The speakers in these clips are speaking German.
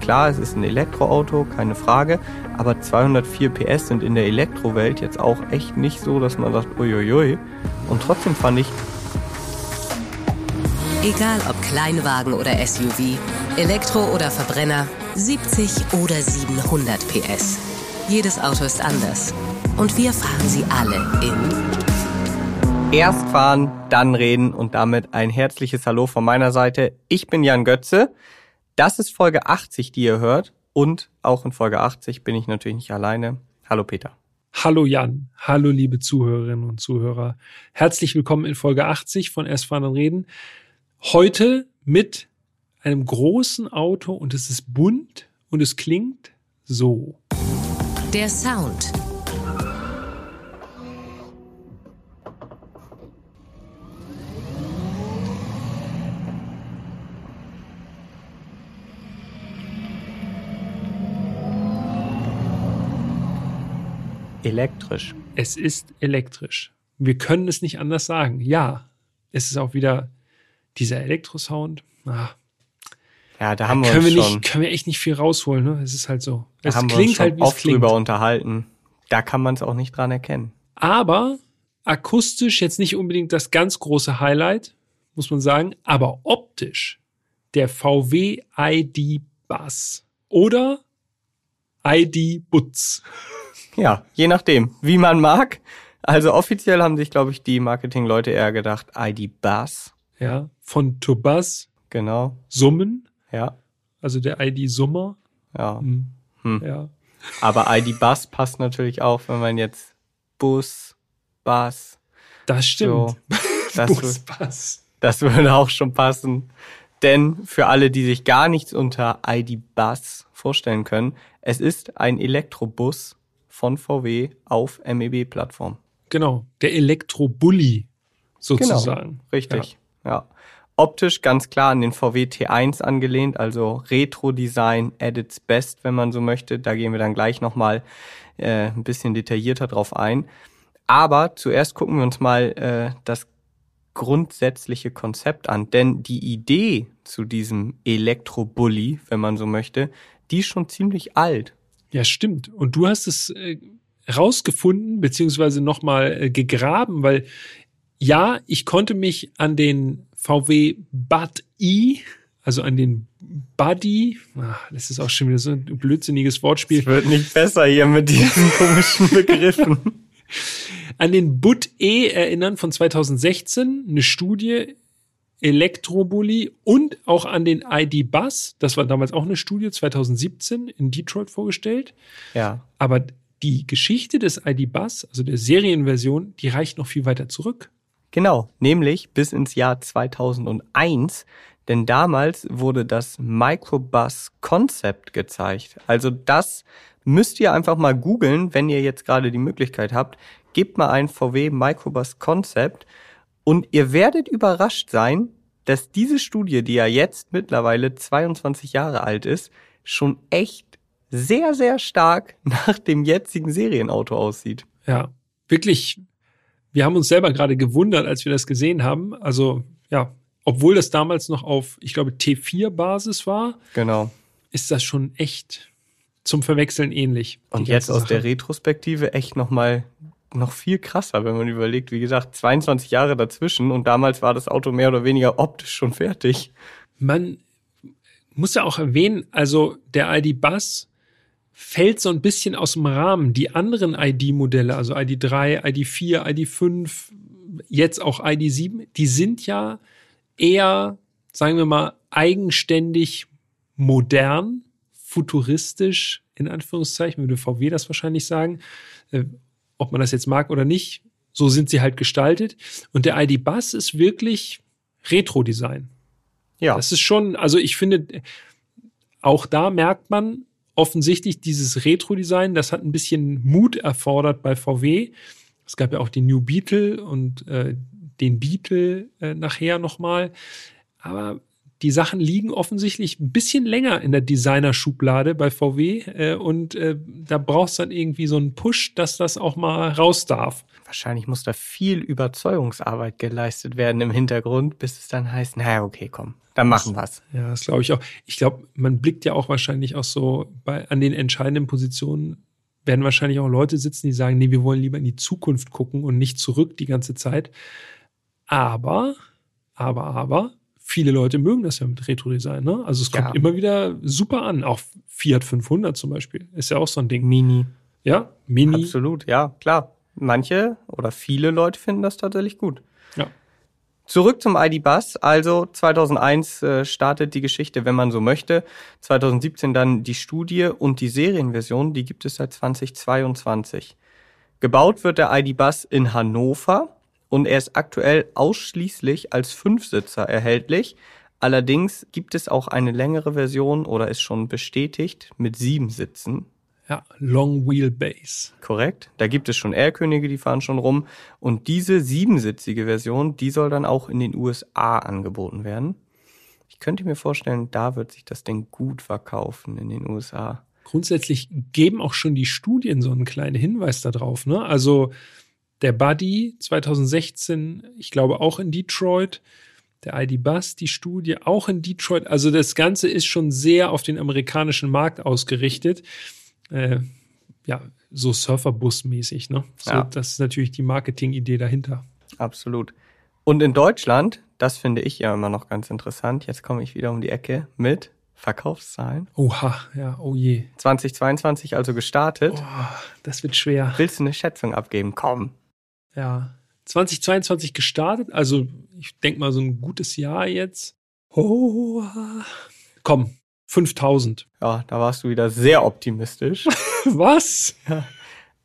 klar, es ist ein Elektroauto, keine Frage, aber 204 PS sind in der Elektrowelt jetzt auch echt nicht so, dass man sagt, uiuiui. Und trotzdem fand ich, Egal ob Kleinwagen oder SUV, Elektro oder Verbrenner, 70 oder 700 PS. Jedes Auto ist anders. Und wir fahren sie alle in erst fahren, dann reden und damit ein herzliches Hallo von meiner Seite. Ich bin Jan Götze. Das ist Folge 80, die ihr hört. Und auch in Folge 80 bin ich natürlich nicht alleine. Hallo Peter. Hallo Jan, hallo liebe Zuhörerinnen und Zuhörer. Herzlich willkommen in Folge 80 von Erst fahren, dann reden. Heute mit einem großen Auto und es ist bunt und es klingt so. der Sound. Elektrisch. Es ist elektrisch. Wir können es nicht anders sagen. Ja, es ist auch wieder dieser Elektrosound. Ah, Ja, da haben wir können uns wir schon, nicht, können wir echt nicht viel rausholen. Ne? Es ist halt so. da Es haben wir uns klingt schon halt, wie es oft klingt. drüber unterhalten. Da kann man es auch nicht dran erkennen. Aber akustisch jetzt nicht unbedingt das ganz große Highlight, muss man sagen. Aber optisch der VW ID Bus oder ID Butz. Ja, je nachdem, wie man mag. Also offiziell haben sich, glaube ich, die Marketingleute eher gedacht, ID Bus. Ja, von Turbus Genau. Summen, Ja. also der ID Summer. Ja. Hm. Hm. Ja. Aber ID Bus passt natürlich auch, wenn man jetzt Bus, Bus, Das stimmt. so. Das, Bus, Bus. das würde auch schon passen. Denn für alle, die sich gar nichts unter ID Bus vorstellen können, es ist ein Elektrobus von VW auf MEB-Plattform. Genau, der Elektrobully sozusagen. Genau, richtig. Ja. Optisch ganz klar an den VW T1 angelehnt, also Retro-Design at its best, wenn man so möchte. Da gehen wir dann gleich nochmal äh, ein bisschen detaillierter drauf ein. Aber zuerst gucken wir uns mal äh, das grundsätzliche Konzept an. Denn die Idee zu diesem Elektrobully, wenn man so möchte, die ist schon ziemlich alt. Ja, stimmt. Und du hast es äh, rausgefunden, beziehungsweise nochmal äh, gegraben, weil ja, ich konnte mich an den VW Bud E, also an den Buddy, ah, das ist auch schon wieder so ein blödsinniges Wortspiel, Es wird nicht besser hier mit diesen komischen Begriffen. an den Bud E erinnern von 2016, eine Studie Elektrobully und auch an den ID Bus, das war damals auch eine Studie 2017 in Detroit vorgestellt. Ja. Aber die Geschichte des ID Bus, also der Serienversion, die reicht noch viel weiter zurück. Genau, nämlich bis ins Jahr 2001, denn damals wurde das Microbus Concept gezeigt. Also das müsst ihr einfach mal googeln, wenn ihr jetzt gerade die Möglichkeit habt. Gebt mal ein VW Microbus Concept und ihr werdet überrascht sein, dass diese Studie, die ja jetzt mittlerweile 22 Jahre alt ist, schon echt sehr, sehr stark nach dem jetzigen Serienauto aussieht. Ja, wirklich. Wir haben uns selber gerade gewundert, als wir das gesehen haben. Also, ja, obwohl das damals noch auf, ich glaube, T4-Basis war, Genau. ist das schon echt zum Verwechseln ähnlich. Und jetzt aus der Sache. Retrospektive echt noch mal noch viel krasser, wenn man überlegt, wie gesagt, 22 Jahre dazwischen und damals war das Auto mehr oder weniger optisch schon fertig. Man muss ja auch erwähnen, also der ID Bus fällt so ein bisschen aus dem Rahmen. Die anderen ID-Modelle, also ID3, ID4, ID5, jetzt auch ID7, die sind ja eher, sagen wir mal, eigenständig modern, futuristisch, in Anführungszeichen, würde VW das wahrscheinlich sagen. Ob man das jetzt mag oder nicht, so sind sie halt gestaltet. Und der ID Bus ist wirklich Retro-Design. Ja, Das ist schon, also ich finde, auch da merkt man offensichtlich dieses Retro-Design, das hat ein bisschen Mut erfordert bei VW. Es gab ja auch den New Beetle und äh, den Beetle äh, nachher nochmal. Aber die Sachen liegen offensichtlich ein bisschen länger in der Designer-Schublade bei VW äh, und äh, da brauchst dann irgendwie so einen Push, dass das auch mal raus darf. Wahrscheinlich muss da viel Überzeugungsarbeit geleistet werden im Hintergrund, bis es dann heißt, naja, okay, komm, dann machen wir's. Ja, das glaube ich auch. Ich glaube, man blickt ja auch wahrscheinlich auch so bei, an den entscheidenden Positionen werden wahrscheinlich auch Leute sitzen, die sagen, nee, wir wollen lieber in die Zukunft gucken und nicht zurück die ganze Zeit. Aber, aber, aber, viele Leute mögen das ja mit Retro-Design. Ne? Also es kommt Ja. immer wieder super an. Auch Fiat 500 zum Beispiel ist ja auch so ein Ding. Mini. Ja, Mini. Absolut, ja, klar. Manche oder viele Leute finden das tatsächlich gut. Ja. Zurück zum ID-Bus. Also 2001 äh, startet die Geschichte, wenn man so möchte. 2017 dann die Studie und die Serienversion, die gibt es seit 2022. Gebaut wird der ID-Bus in Hannover und er ist aktuell ausschließlich als Fünfsitzer erhältlich. Allerdings gibt es auch eine längere Version oder ist schon bestätigt mit sieben Sitzen. Ja, Long Wheelbase. Korrekt. Da gibt es schon R-Könige, die fahren schon rum. Und diese siebensitzige Version, die soll dann auch in den USA angeboten werden. Ich könnte mir vorstellen, da wird sich das Ding gut verkaufen in den USA. Grundsätzlich geben auch schon die Studien so einen kleinen Hinweis darauf. Ne? Also der Buddy 2016, ich glaube auch in Detroit, der ID Bus, die Studie auch in Detroit. Also das Ganze ist schon sehr auf den amerikanischen Markt ausgerichtet. Äh, ja, so Surferbus-mäßig. Ne? So, Ja. Das ist natürlich die Marketingidee dahinter. Absolut. Und in Deutschland, das finde ich ja immer noch ganz interessant, jetzt komme ich wieder um die Ecke mit Verkaufszahlen. Oha, ja, oh je. 2022 also gestartet. Oh, das wird schwer. Willst du eine Schätzung abgeben? Komm. Ja. 2022 gestartet, also ich denke mal so ein gutes Jahr jetzt. Oh, komm, 5000. Ja, da warst du wieder sehr optimistisch. Was?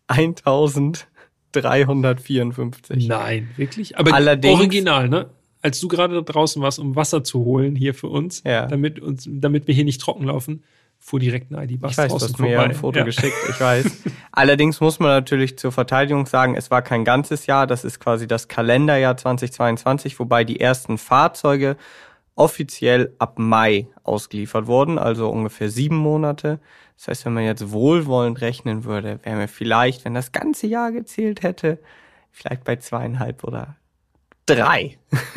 1354. Nein, wirklich? Aber Allerdings- original, ne? Als du gerade da draußen warst, um Wasser zu holen hier für uns, Ja. damit, uns, damit wir hier nicht trocken laufen, fuhr direkt ein ID-Bus Ich weiß, du hast mir ja ein Foto geschickt, ich weiß. Allerdings muss man natürlich zur Verteidigung sagen, es war kein ganzes Jahr, das ist quasi das Kalenderjahr 2022, wobei die ersten Fahrzeuge offiziell ab Mai ausgeliefert wurden, also ungefähr sieben Monate. Das heißt, wenn man jetzt wohlwollend rechnen würde, wären wir vielleicht, wenn das ganze Jahr gezählt hätte, vielleicht bei zweieinhalb oder drei.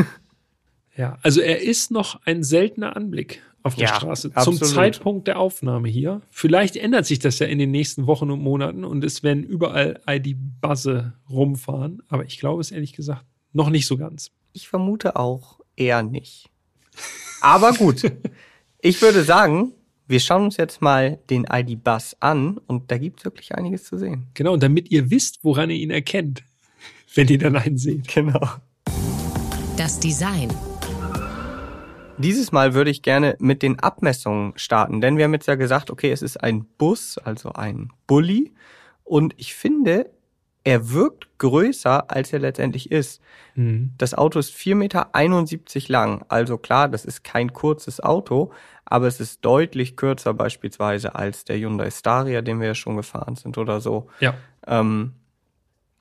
Ja, also er ist noch ein seltener Anblick auf der Ja, Straße. absolut. Zum Zeitpunkt der Aufnahme hier. Vielleicht ändert sich das ja in den nächsten Wochen und Monaten und es werden überall ID-Buzze rumfahren. Aber ich glaube es ehrlich gesagt noch nicht so ganz. Ich vermute auch eher nicht. Aber gut. Ich würde sagen, wir schauen uns jetzt mal den ID-Bus an und da gibt es wirklich einiges zu sehen. Genau, und damit ihr wisst, woran ihr ihn erkennt, wenn ihr dann einen seht. Genau. Das Design. Dieses Mal würde ich gerne mit den Abmessungen starten, denn wir haben jetzt ja gesagt, okay, es ist ein Bus, also ein Bulli. Und ich finde, er wirkt größer, als er letztendlich ist. Mhm. Das Auto ist 4,71 Meter lang. Also klar, das ist kein kurzes Auto, aber es ist deutlich kürzer beispielsweise als der Hyundai Staria, den wir ja schon gefahren sind oder so. Ja. Ähm,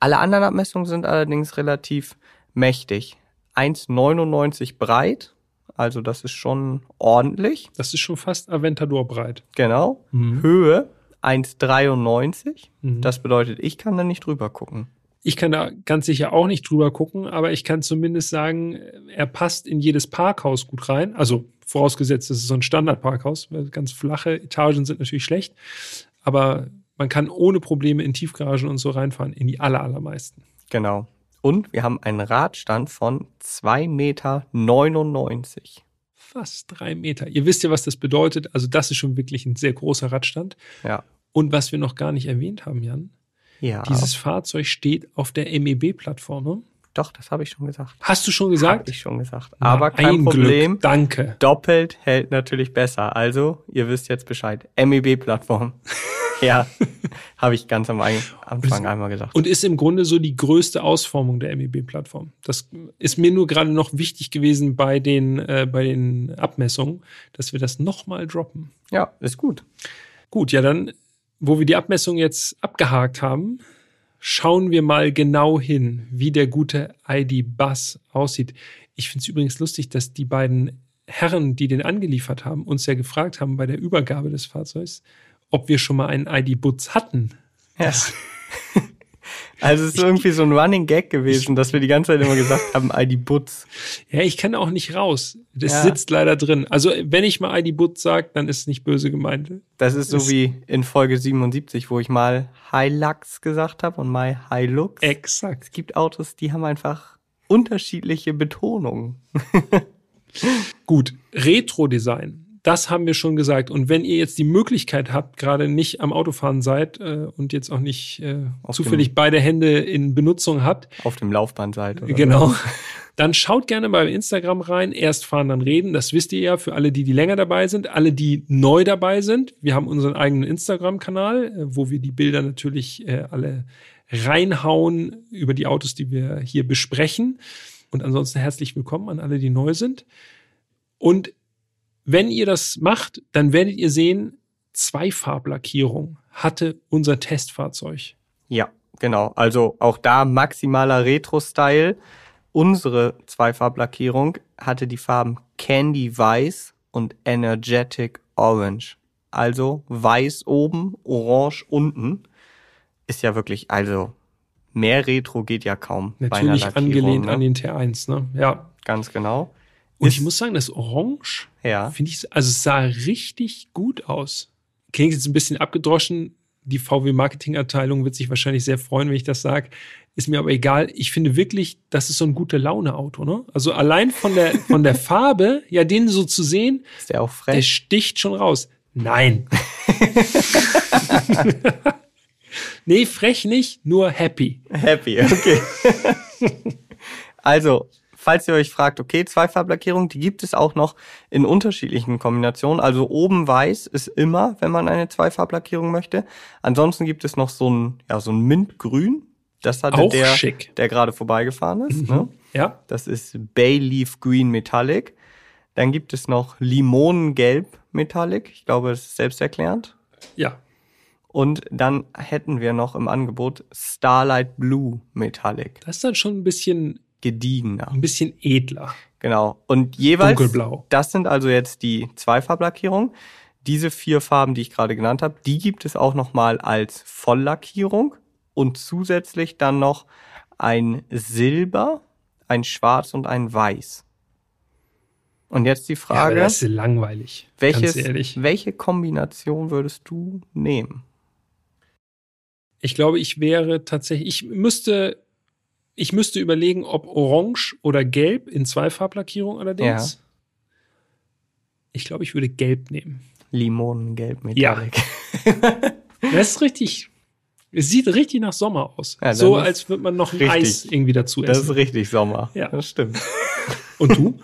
alle anderen Abmessungen sind allerdings relativ mächtig. 1,99 breit, also das ist schon ordentlich. Das ist schon fast Aventador breit. Genau. Mhm. Höhe 1,93. Mhm. Das bedeutet, ich kann da nicht drüber gucken. Ich kann da ganz sicher auch nicht drüber gucken, aber ich kann zumindest sagen, er passt in jedes Parkhaus gut rein. Also vorausgesetzt, es ist so ein Standardparkhaus. Ganz flache Etagen sind natürlich schlecht, aber man kann ohne Probleme in Tiefgaragen und so reinfahren, in die aller, allermeisten. Genau. Und wir haben einen Radstand von 2,99 Meter. Fast drei Meter. Ihr wisst ja, was das bedeutet. Also das ist schon wirklich ein sehr großer Radstand. Ja. Und was wir noch gar nicht erwähnt haben, Jan, Ja. dieses Fahrzeug steht auf der MEB-Plattform. Ne? Doch, das habe ich schon gesagt. Hast du schon gesagt? ich schon gesagt. Na, Aber kein ein Problem. Glück. Danke. Doppelt hält natürlich besser. Also, ihr wisst jetzt Bescheid. MEB-Plattform. ja, habe ich ganz am Anfang einmal gesagt. Und ist im Grunde so die größte Ausformung der MEB-Plattform. Das ist mir nur gerade noch wichtig gewesen bei den, äh, bei den Abmessungen, dass wir das nochmal droppen. Ja, ist gut. Gut, ja, dann, wo wir die Abmessung jetzt abgehakt haben, schauen wir mal genau hin, wie der gute ID-Bus aussieht. Ich finde es übrigens lustig, dass die beiden Herren, die den angeliefert haben, uns ja gefragt haben bei der Übergabe des Fahrzeugs, ob wir schon mal einen ID-Butz hatten. Ja. Das, Also es ist irgendwie so ein Running Gag gewesen, dass wir die ganze Zeit immer gesagt haben, ID Butz. ja, ich kann auch nicht raus. Das Ja. sitzt leider drin. Also wenn ich mal ID-Butz sage, dann ist es nicht böse gemeint. Das ist so Ist- wie in Folge 77, wo ich mal Hilux gesagt habe und mal Hilux. Exakt. Es gibt Autos, die haben einfach unterschiedliche Betonungen. Gut, Retro-Design. Das haben wir schon gesagt. Und wenn ihr jetzt die Möglichkeit habt, gerade nicht am Autofahren seid äh, und jetzt auch nicht äh, Auf zufällig beide Hände in Benutzung habt, Auf dem Laufband seid. Oder genau, dann schaut gerne bei Instagram rein. Erst fahren, dann reden. Das wisst ihr ja für alle, die, die länger dabei sind. Alle, die neu dabei sind. Wir haben unseren eigenen Instagram-Kanal, äh, wo wir die Bilder natürlich äh, alle reinhauen über die Autos, die wir hier besprechen. Und ansonsten herzlich willkommen an alle, die neu sind. Und wenn ihr das macht, dann werdet ihr sehen, Zweifarblackierung hatte unser Testfahrzeug. Ja, genau. Also auch da maximaler Retro-Style. Unsere Zweifarblackierung hatte die Farben Candy Weiß und Energetic Orange. Also weiß oben, orange unten. Ist ja wirklich, also mehr Retro geht ja kaum. Natürlich angelehnt ne? an den T1, ne? Ja. Ganz genau. Und Ist- ich muss sagen, das Orange, Ja. finde ich, also es sah richtig gut aus. Klingt jetzt ein bisschen abgedroschen. Die VW-Marketing-Abteilung wird sich wahrscheinlich sehr freuen, wenn ich das sage. Ist mir aber egal. Ich finde wirklich, das ist so ein gute Laune-Auto, ne? Also allein von der, von der Farbe, ja, den so zu sehen, Ist der auch der frech? sticht schon raus. Nein. nee, frech nicht, nur happy. Happy, okay. also, falls ihr euch fragt, okay, Zweifarblackierung, die gibt es auch noch in unterschiedlichen Kombinationen. Also oben weiß ist immer, wenn man eine Zweifarblackierung möchte. Ansonsten gibt es noch so ein, ja, so ein Mintgrün. Das hatte Auch der, schick. der gerade vorbeigefahren ist. Ne? Ja, Das ist Bayleaf Green Metallic. Dann gibt es noch Limonengelb Metallic. Ich glaube, das ist selbsterklärend. ja. Und dann hätten wir noch im Angebot Starlight Blue Metallic. Das ist dann schon ein bisschen, Gediegener. ein bisschen edler. Genau. Und jeweils, Dunkelblau. das sind also jetzt die Zweifarblackierungen. Diese vier Farben, die ich gerade genannt habe, die gibt es auch nochmal als Volllackierung und zusätzlich dann noch ein Silber, ein Schwarz und ein Weiß. Und jetzt die Ja, Frage, das ist langweilig. welches, welche Kombination würdest du nehmen? Ich glaube, ich wäre tatsächlich, ich müsste, ich müsste überlegen, ob Orange oder Gelb in Zweifarblackierung allerdings. Ich glaube, ich würde Gelb nehmen. Limonengelb Ja. Metallic. Das ist richtig. Es sieht richtig nach Sommer aus. Ja, so, als würde man noch ein richtig. Eis irgendwie dazu Das ist essen. richtig Sommer. Ja. Das stimmt. Und du?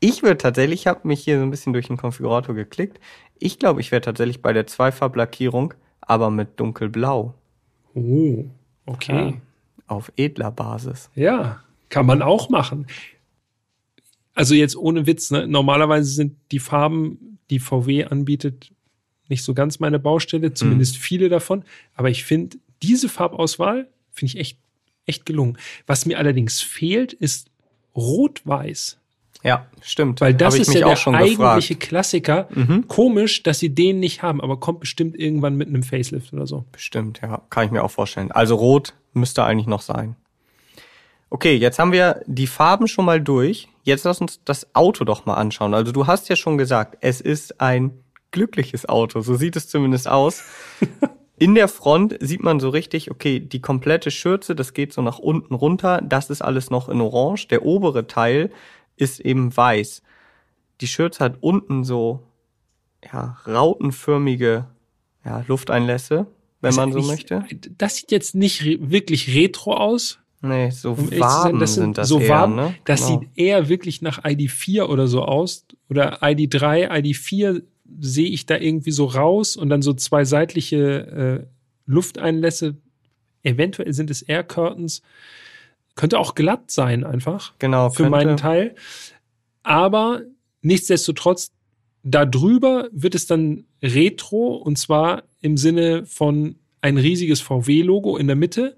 Ich würde tatsächlich, ich habe mich hier so ein bisschen durch den Konfigurator geklickt. Ich glaube, ich wäre tatsächlich bei der Zweifarblackierung, aber mit dunkelblau Oh, okay. Auf edler Basis. Ja, kann man auch machen. Also jetzt ohne Witz, ne? normalerweise sind die Farben, die VW anbietet, nicht so ganz meine Baustelle, zumindest viele davon. Aber ich finde, diese Farbauswahl finde ich echt, echt gelungen. Was mir allerdings fehlt, ist Rot-Weiß. Ja, stimmt. Weil das ist ja auch der schon eigentliche gefragt. Klassiker. Mhm. Komisch, dass sie den nicht haben, aber kommt bestimmt irgendwann mit einem Facelift oder so. Bestimmt, ja, kann ich mir auch vorstellen. Also rot müsste eigentlich noch sein. Okay, jetzt haben wir die Farben schon mal durch. Jetzt lass uns das Auto doch mal anschauen. Also du hast ja schon gesagt, es ist ein glückliches Auto. So sieht es zumindest aus. In der Front sieht man so richtig, okay, die komplette Schürze, das geht so nach unten runter. Das ist alles noch in Orange. Der obere Teil ist eben weiß. Die Schürze hat unten so, ja, rautenförmige, ja, Lufteinlässe, wenn man so ich- möchte. Das sieht jetzt nicht wirklich retro aus. Nee, so Um Waben sein, das sind das so eher, Waben, ne? Das Genau. sieht eher wirklich nach ID4 oder so aus. Oder ID3, ID4 sehe ich da irgendwie so raus und dann so zwei seitliche äh, Lufteinlässe. Eventuell sind es Air Curtains. Könnte auch glatt sein einfach Genau, für könnte- meinen Teil. Aber nichtsdestotrotz, da drüber wird es dann retro und zwar im Sinne von ein riesiges VW-Logo in der Mitte.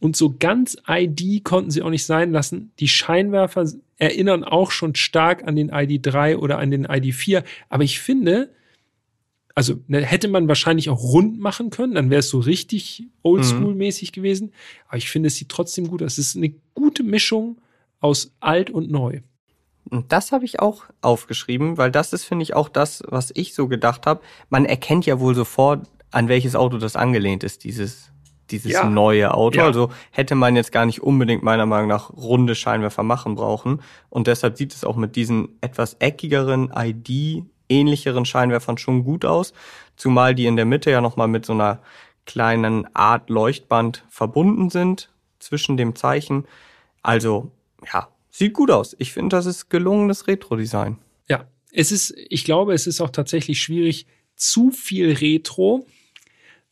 Und so ganz ID konnten sie auch nicht sein lassen. Die Scheinwerfer erinnern auch schon stark an den ID3 oder an den ID4. Aber ich finde, also ne, hätte man wahrscheinlich auch rund machen können, dann wäre es so richtig oldschool-mäßig mhm. gewesen. Aber ich finde, es sieht trotzdem gut aus. Es ist eine gute Mischung aus alt und neu. Und das habe ich auch aufgeschrieben, weil das ist, finde ich, auch das, was ich so gedacht habe. Man erkennt ja wohl sofort, an welches Auto das angelehnt ist, dieses, dieses ja. neue Auto. Ja. Also hätte man jetzt gar nicht unbedingt meiner Meinung nach runde Scheinwerfer machen brauchen. Und deshalb sieht es auch mit diesen etwas eckigeren ID ähnlicheren Scheinwerfern schon gut aus, zumal die in der Mitte ja nochmal mit so einer kleinen Art Leuchtband verbunden sind zwischen dem Zeichen. Also, ja, sieht gut aus. Ich finde, das ist gelungenes Retro-Design. Ja, es ist, ich glaube, es ist auch tatsächlich schwierig, zu viel Retro,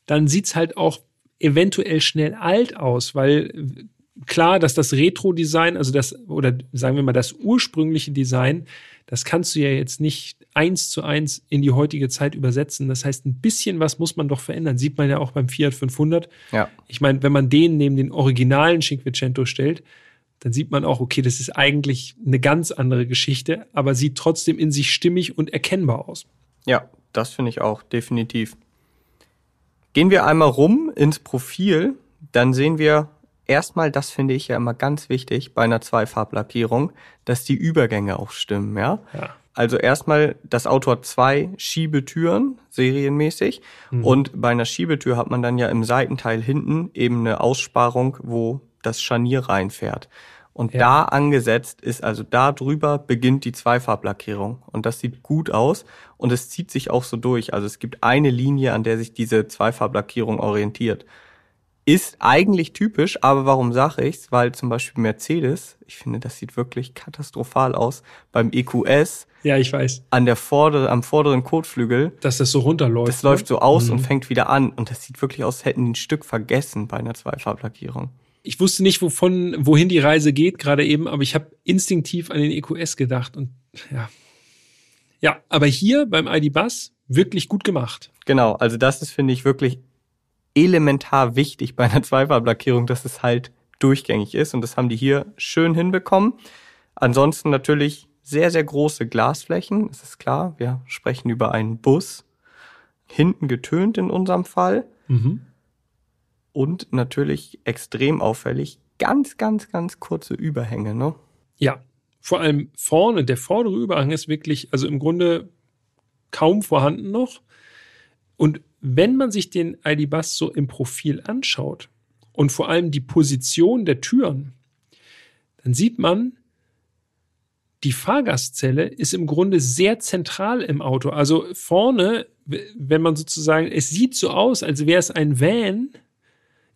dann sieht's halt auch eventuell schnell alt aus, weil klar, dass das Retro-Design, also das, oder sagen wir mal, das ursprüngliche Design, das kannst du ja jetzt nicht eins zu eins in die heutige Zeit übersetzen. Das heißt, ein bisschen was muss man doch verändern. Sieht man ja auch beim Fiat 500. Ja. Ich meine, wenn man den neben den originalen Cinquecento stellt, dann sieht man auch, okay, das ist eigentlich eine ganz andere Geschichte, aber sieht trotzdem in sich stimmig und erkennbar aus. Ja, das finde ich auch, definitiv. Gehen wir einmal rum ins Profil, dann sehen wir erstmal, das finde ich ja immer ganz wichtig bei einer Zweifarblackierung, dass die Übergänge auch stimmen, ja. ja. Also erstmal, das Auto hat zwei Schiebetüren, serienmäßig. Mhm. Und bei einer Schiebetür hat man dann ja im Seitenteil hinten eben eine Aussparung, wo das Scharnier reinfährt. Und ja. da angesetzt ist, also da drüber beginnt die Zweifarblackierung. Und das sieht gut aus. Und es zieht sich auch so durch. Also es gibt eine Linie, an der sich diese Zweifarblackierung orientiert ist eigentlich typisch, aber warum sage ich's? Weil zum Beispiel Mercedes, ich finde, das sieht wirklich katastrophal aus. Beim EQS. Ja, ich weiß. An der vorderen, am vorderen Kotflügel. Dass das so runterläuft. Das ne? läuft so aus mhm. und fängt wieder an. Und das sieht wirklich aus, hätten die ein Stück vergessen bei einer Zweifarblackierung. Ich wusste nicht, wovon, wohin die Reise geht, gerade eben, aber ich habe instinktiv an den EQS gedacht und ja. Ja, aber hier beim ID Bus wirklich gut gemacht. Genau, also das ist, finde ich, wirklich elementar wichtig bei einer Zweifarblackierung, dass es halt durchgängig ist. Und das haben die hier schön hinbekommen. Ansonsten natürlich sehr, sehr große Glasflächen. Das ist klar. Wir sprechen über einen Bus. Hinten getönt in unserem Fall. Mhm. Und natürlich extrem auffällig. Ganz, ganz, ganz kurze Überhänge, ne? Ja. Vor allem vorne, der vordere Überhang ist wirklich, also im Grunde kaum vorhanden noch. Und wenn man sich den ID-Bus so im Profil anschaut und vor allem die Position der Türen, dann sieht man, die Fahrgastzelle ist im Grunde sehr zentral im Auto. Also vorne, wenn man sozusagen, es sieht so aus, als wäre es ein Van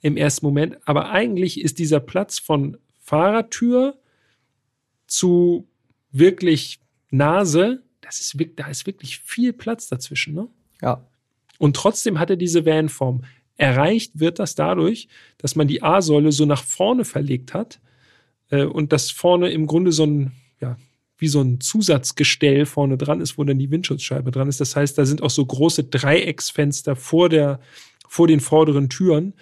im ersten Moment, aber eigentlich ist dieser Platz von Fahrertür zu wirklich Nase, das ist, da ist wirklich viel Platz dazwischen, ne? Ja. Und trotzdem hat er diese Van-Form. Erreicht wird das dadurch, dass man die A-Säule so nach vorne verlegt hat äh, und das vorne im Grunde so ein, ja, wie so ein Zusatzgestell vorne dran ist, wo dann die Windschutzscheibe dran ist. Das heißt, da sind auch so große Dreiecksfenster vor der, vor den vorderen Türen.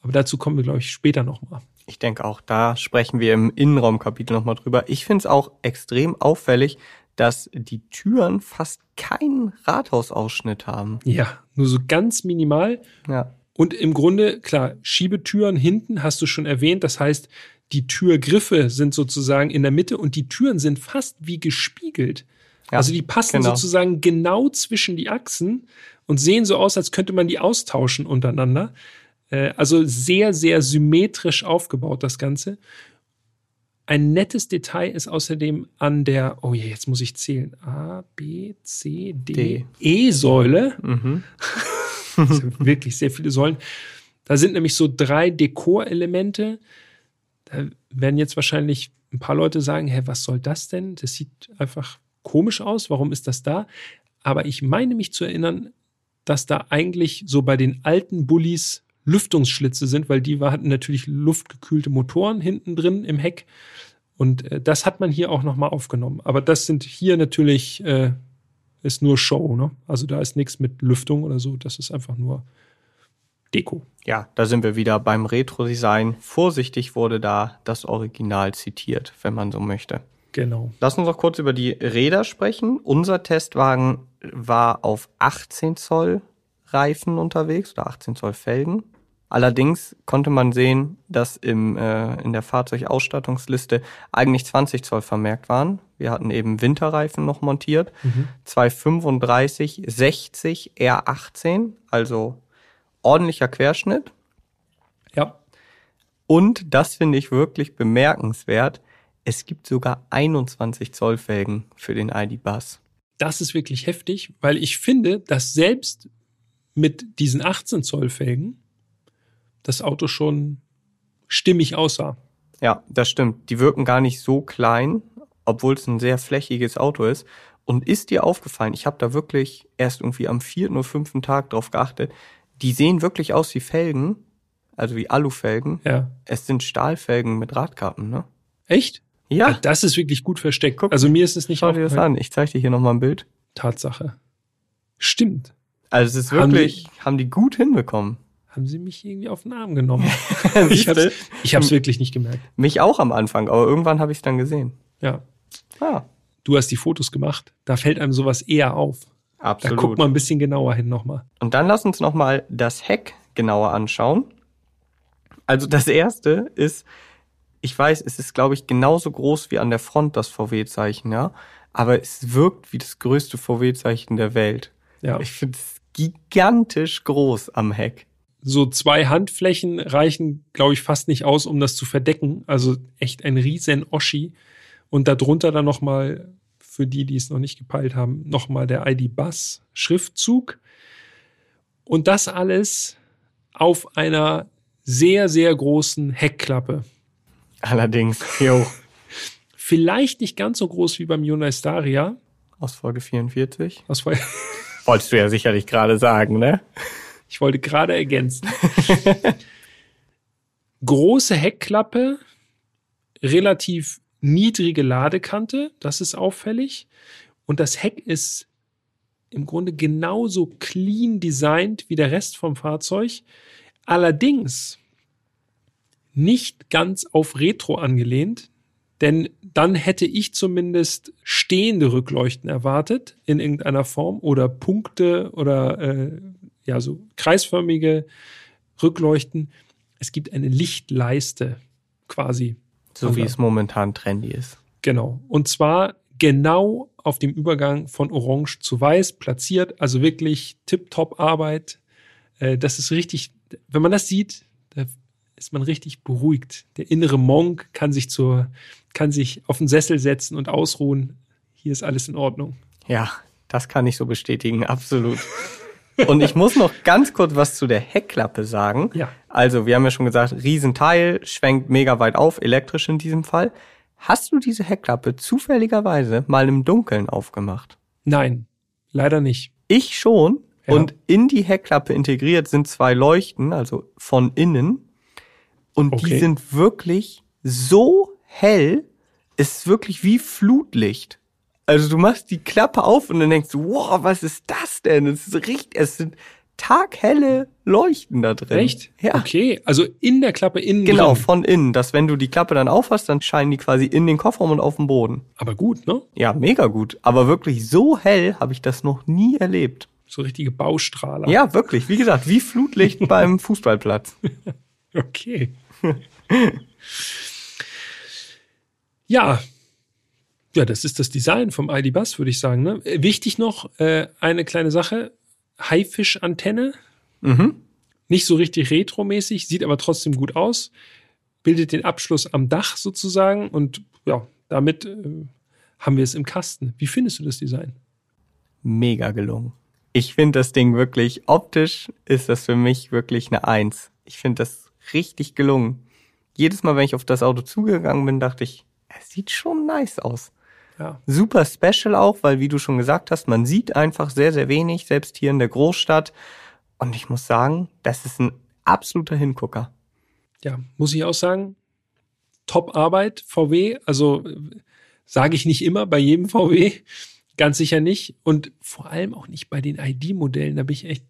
Aber dazu kommen wir, glaube ich, später nochmal. Ich denke auch, da sprechen wir im Innenraumkapitel nochmal drüber. Ich finde es auch extrem auffällig, dass die Türen fast keinen Rathausausschnitt haben. Ja, nur so ganz minimal. Ja. Und im Grunde, klar, Schiebetüren hinten hast du schon erwähnt. Das heißt, die Türgriffe sind sozusagen in der Mitte und die Türen sind fast wie gespiegelt. Ja, also die passen genau. sozusagen genau zwischen die Achsen und sehen so aus, als könnte man die austauschen untereinander. Äh, also sehr, sehr symmetrisch aufgebaut, das Ganze. Ein nettes Detail ist außerdem an der, oh je, jetzt muss ich zählen, A, B, C, D, E-Säule. Mhm. wirklich sehr viele Säulen. Da sind nämlich so drei Dekorelemente. Da werden jetzt wahrscheinlich ein paar Leute sagen, hä, was soll das denn? Das sieht einfach komisch aus. Warum ist das da? Aber ich meine mich zu erinnern, dass da eigentlich so bei den alten Bullies Lüftungsschlitze sind, weil die hatten natürlich luftgekühlte Motoren hinten drin im Heck. Und äh, das hat man hier auch nochmal aufgenommen. Aber das sind hier natürlich, äh, ist nur Show, ne? Also da ist nichts mit Lüftung oder so. Das ist einfach nur Deko. Ja, da sind wir wieder beim Retro-Design. Vorsichtig wurde da das Original zitiert, wenn man so möchte. Genau. Lass uns noch kurz über die Räder sprechen. Unser Testwagen war auf 18 Zoll Reifen unterwegs oder 18 Zoll Felgen. Allerdings konnte man sehen, dass im, äh, in der Fahrzeugausstattungsliste eigentlich 20 Zoll vermerkt waren. Wir hatten eben Winterreifen noch montiert. Mhm. 235 60 R18, also ordentlicher Querschnitt. Ja. Und das finde ich wirklich bemerkenswert. Es gibt sogar 21 Zoll Felgen für den ID Bus. Das ist wirklich heftig, weil ich finde, dass selbst mit diesen 18 Zoll Felgen das Auto schon stimmig aussah. Ja, das stimmt. Die wirken gar nicht so klein, obwohl es ein sehr flächiges Auto ist. Und ist dir aufgefallen, ich habe da wirklich erst irgendwie am vierten oder fünften Tag drauf geachtet, die sehen wirklich aus wie Felgen, also wie Alufelgen. Ja. Es sind Stahlfelgen mit Radkappen, ne? Echt? Ja, Ah, Das ist wirklich gut versteckt. Guck. also mir ist es nicht schau dir das an. Ich zeige dir hier nochmal ein Bild. Tatsache. Stimmt. Also es ist Haben wirklich, haben die gut hinbekommen. Haben sie mich irgendwie auf den Arm genommen? ich hab's, ich hab's wirklich nicht gemerkt. Mich auch am Anfang, aber irgendwann habe ich es dann gesehen. Ja. Ah, Du hast die Fotos gemacht. Da fällt einem sowas eher auf. Da absolut. guckt man ein bisschen genauer hin nochmal. Und dann lass uns nochmal das Heck genauer anschauen. Also das erste ist, ich weiß, es ist, glaube ich, genauso groß wie an der Front das VW-Zeichen, ja. Aber es wirkt wie das größte VW-Zeichen der Welt. Ja. Ich finde es gigantisch groß am Heck. So zwei Handflächen reichen, glaube ich, fast nicht aus, um das zu verdecken. Also echt ein riesen Oschi. Und darunter dann nochmal, für die, die es noch nicht gepeilt haben, nochmal der ID-Bus Schriftzug. Und das alles auf einer sehr, sehr großen Heckklappe. Allerdings, jo, Vielleicht nicht ganz so groß wie beim Hyundai Staria. aus Folge 44. Was war, Wolltest du ja sicherlich gerade sagen, ne? Ich wollte gerade ergänzen. Große Heckklappe, relativ niedrige Ladekante, das ist auffällig. Und das Heck ist im Grunde genauso clean designt wie der Rest vom Fahrzeug. Allerdings nicht ganz auf Retro angelehnt, denn dann hätte ich zumindest stehende Rückleuchten erwartet in irgendeiner Form oder Punkte oder äh, ja so kreisförmige Rückleuchten. Es gibt eine Lichtleiste quasi. So wie es momentan trendy ist. Genau. Und zwar genau auf dem Übergang von Orange zu Weiß platziert. Also wirklich tip-top Arbeit. Äh, Das ist richtig, wenn man das sieht, da ist man richtig beruhigt. Der innere Monk kann sich zur, kann sich auf den Sessel setzen und ausruhen. Hier ist alles in Ordnung. Ja, das kann ich so bestätigen, absolut. Und ich muss noch ganz kurz was zu der Heckklappe sagen. Ja. Also, wir haben ja schon gesagt, Riesenteil, schwenkt mega weit auf, elektrisch in diesem Fall. Hast du diese Heckklappe zufälligerweise mal im Dunkeln aufgemacht? Nein, leider nicht. Ich schon. Ja. Und in die Heckklappe integriert sind zwei Leuchten, also von innen. Und die Okay. sind wirklich so hell, es ist wirklich wie Flutlicht. Also du machst die Klappe auf und dann denkst du, wow, was ist das denn? Es ist richtig, es sind taghelle Leuchten da drin. Echt? Ja. Okay, also in der Klappe innen Genau, drin. von innen. Dass wenn du die Klappe dann aufhast, dann scheinen die quasi in den Kofferraum und auf den Boden. Aber gut, ne? Ja, mega gut. Aber wirklich so hell habe ich das noch nie erlebt. So richtige Baustrahler. Ja, wirklich. Wie gesagt, wie Flutlicht beim Fußballplatz. Okay. ja. Ja, das ist das Design vom ID Bus, würde ich sagen. Ne? Äh, Wichtig noch, äh, eine kleine Sache. Haifisch-Antenne. Mhm. Nicht so richtig retromäßig, sieht aber trotzdem gut aus. Bildet den Abschluss am Dach sozusagen und ja, damit äh, haben wir es im Kasten. Wie findest du das Design? Mega gelungen. Ich finde das Ding wirklich, optisch ist das für mich wirklich eine Eins. Ich finde das richtig gelungen. Jedes Mal, wenn ich auf das Auto zugegangen bin, dachte ich, es sieht schon nice aus. Ja. Super special auch, weil wie du schon gesagt hast, man sieht einfach sehr, sehr wenig, selbst hier in der Großstadt. Und ich muss sagen, das ist ein absoluter Hingucker. ja, muss ich auch sagen, Top-Arbeit, VW. Also sage ich nicht immer bei jedem VW, ganz sicher nicht. Und vor allem auch nicht bei den ID-Modellen. Da bin ich echt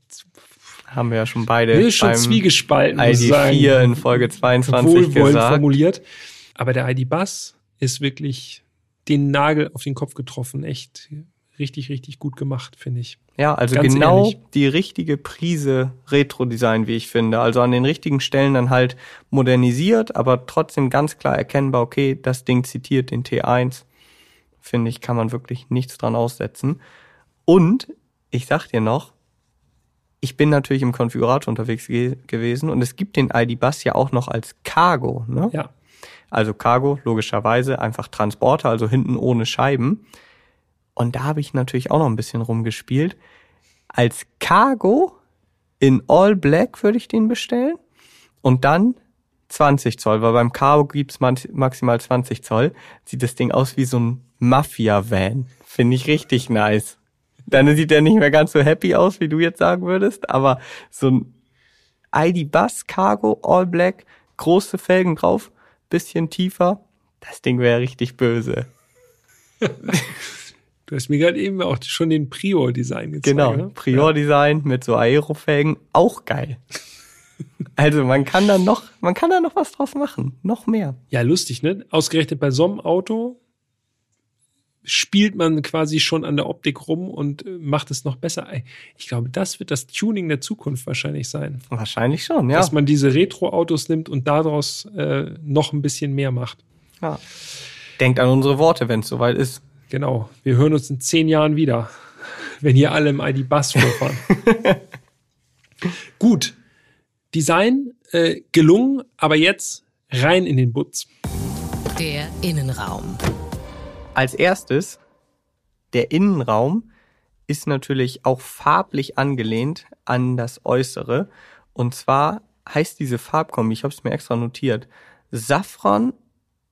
Haben wir ja schon beide bin schon beim zwiegespalten, sagen. ID4 in Folge 22 wohlwollend gesagt. formuliert. Aber der ID-Bus ist wirklich den Nagel auf den Kopf getroffen. Echt richtig, richtig gut gemacht, finde ich. Ja, also Ganz genau ehrlich. die richtige Prise Retro-Design, wie ich finde. Also an den richtigen Stellen dann halt modernisiert, aber trotzdem ganz klar erkennbar, okay, das Ding zitiert den T1. Finde ich, kann man wirklich nichts dran aussetzen. Und ich sag dir noch, ich bin natürlich im Konfigurator unterwegs ge gewesen und es gibt den ID-Bus ja auch noch als Cargo. Ne? Ja. Also Cargo, logischerweise, einfach Transporter, also hinten ohne Scheiben. Und da habe ich natürlich auch noch ein bisschen rumgespielt. Als Cargo in All Black würde ich den bestellen. Und dann 20 Zoll, weil beim Cargo gibt's max- maximal 20 Zoll. Sieht das Ding aus wie so ein Mafia-Van. Finde ich richtig nice. Dann sieht er nicht mehr ganz so happy aus, wie du jetzt sagen würdest, aber so ein ID Bus Cargo All Black, große Felgen drauf, bisschen tiefer. Das Ding wäre richtig böse. Du hast mir gerade eben auch schon den Prior-Design gezeigt. Genau, ne? Prior-Design mit so Aerofelgen, auch geil. Also man kann da noch, man kann da noch was draus machen, noch mehr. Ja, lustig, ne? Ausgerechnet bei so einem Auto spielt man quasi schon an der Optik rum und äh, macht es noch besser. Ich glaube, das wird das Tuning der Zukunft wahrscheinlich sein. Wahrscheinlich schon, ja. Dass man diese Retro-Autos nimmt und daraus äh, noch ein bisschen mehr macht. ja. Denkt an unsere Worte, wenn es soweit ist. Genau. Wir hören uns in zehn Jahren wieder, wenn ihr alle im ID-Bus vorfahren. Gut. Design äh, gelungen, aber jetzt rein in den Butz. Der Innenraum. Als erstes, der Innenraum ist natürlich auch farblich angelehnt an das Äußere. Und zwar heißt diese Farbkombi, ich habe es mir extra notiert, Safran,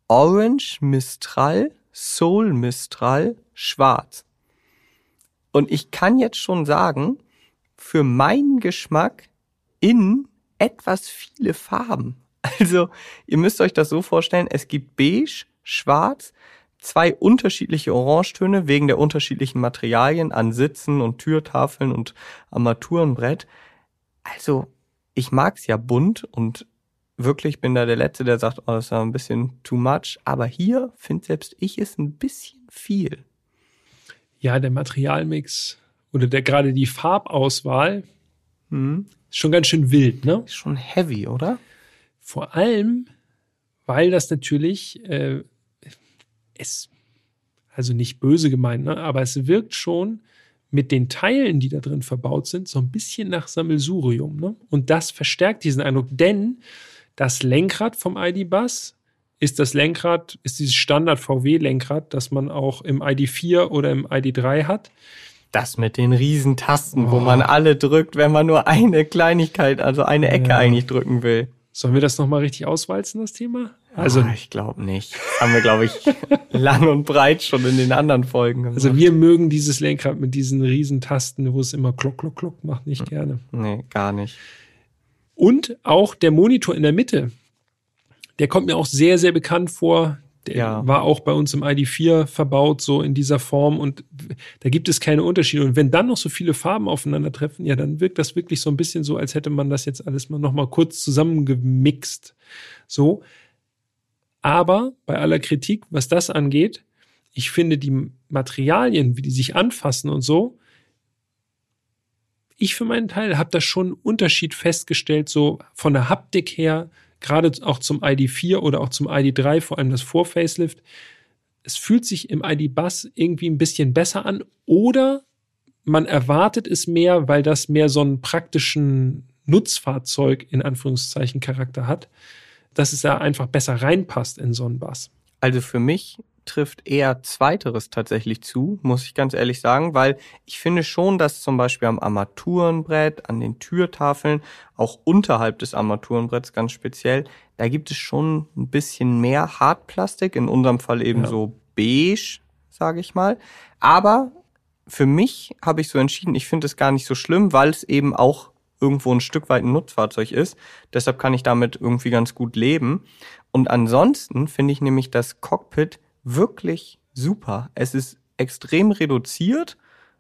Orange, Mistral, Soul Mistral, Schwarz. Und ich kann jetzt schon sagen, für meinen Geschmack in etwas viele Farben. Also, ihr müsst euch das so vorstellen, es gibt beige, schwarz, zwei unterschiedliche Orangetöne wegen der unterschiedlichen Materialien an Sitzen und Türtafeln und Armaturenbrett. Also, ich mag's ja bunt und wirklich bin da der Letzte, der sagt, oh, das ist ja ein bisschen too much. Aber hier finde selbst ich es ein bisschen viel. Ja, der Materialmix oder der gerade die Farbauswahl Hm. ist schon ganz schön wild, ne? Ist schon heavy, oder? Vor allem, weil das natürlich äh, es also nicht böse gemeint, ne? aber es wirkt schon mit den Teilen, die da drin verbaut sind, so ein bisschen nach Sammelsurium. Ne? Und das verstärkt diesen Eindruck, denn das Lenkrad vom ID-Bus ist das Lenkrad, ist dieses Standard VW-Lenkrad, das man auch im ID4 oder im ID3 hat. Das mit den riesen Tasten, wo Oh. man alle drückt, wenn man nur eine Kleinigkeit, also eine Ecke Ja. eigentlich drücken will. Sollen wir das nochmal richtig auswalzen, das Thema? Also, Ah, ich glaube nicht. Das haben wir, glaube ich, lang und breit schon in den anderen Folgen gemacht. also wir mögen dieses Lenkrad mit diesen riesen Tasten, wo es immer klock, klock, klock macht, nicht gerne. nee, gar nicht. Und auch der Monitor in der Mitte, der kommt mir auch sehr, sehr bekannt vor. Der Ja. war auch bei uns im ID4 verbaut, so in dieser Form. Und da gibt es keine Unterschiede. Und wenn dann noch so viele Farben aufeinandertreffen, ja, dann wirkt das wirklich so ein bisschen so, als hätte man das jetzt alles mal noch mal kurz zusammengemixt. So. Aber bei aller Kritik, was das angeht, ich finde die Materialien, wie die sich anfassen und so, ich für meinen Teil habe da schon einen Unterschied festgestellt, so von der Haptik her, gerade auch zum ID4 oder auch zum ID3, vor allem das Vor-Facelift. Es fühlt sich im ID-Bus irgendwie ein bisschen besser an oder man erwartet es mehr, weil das mehr so einen praktischen Nutzfahrzeug in Anführungszeichen Charakter hat, dass es da einfach besser reinpasst in so einen Bus. Also für mich trifft eher Zweiteres tatsächlich zu, muss ich ganz ehrlich sagen, weil ich finde schon, dass zum Beispiel am Armaturenbrett, an den Türtafeln, auch unterhalb des Armaturenbretts ganz speziell, da gibt es schon ein bisschen mehr Hartplastik, in unserem Fall eben Ja. so beige, sage ich mal. Aber für mich habe ich so entschieden, ich finde es gar nicht so schlimm, weil es eben auch irgendwo ein Stück weit ein Nutzfahrzeug ist. Deshalb kann ich damit irgendwie ganz gut leben. Und ansonsten finde ich nämlich das Cockpit wirklich super. Es ist extrem reduziert.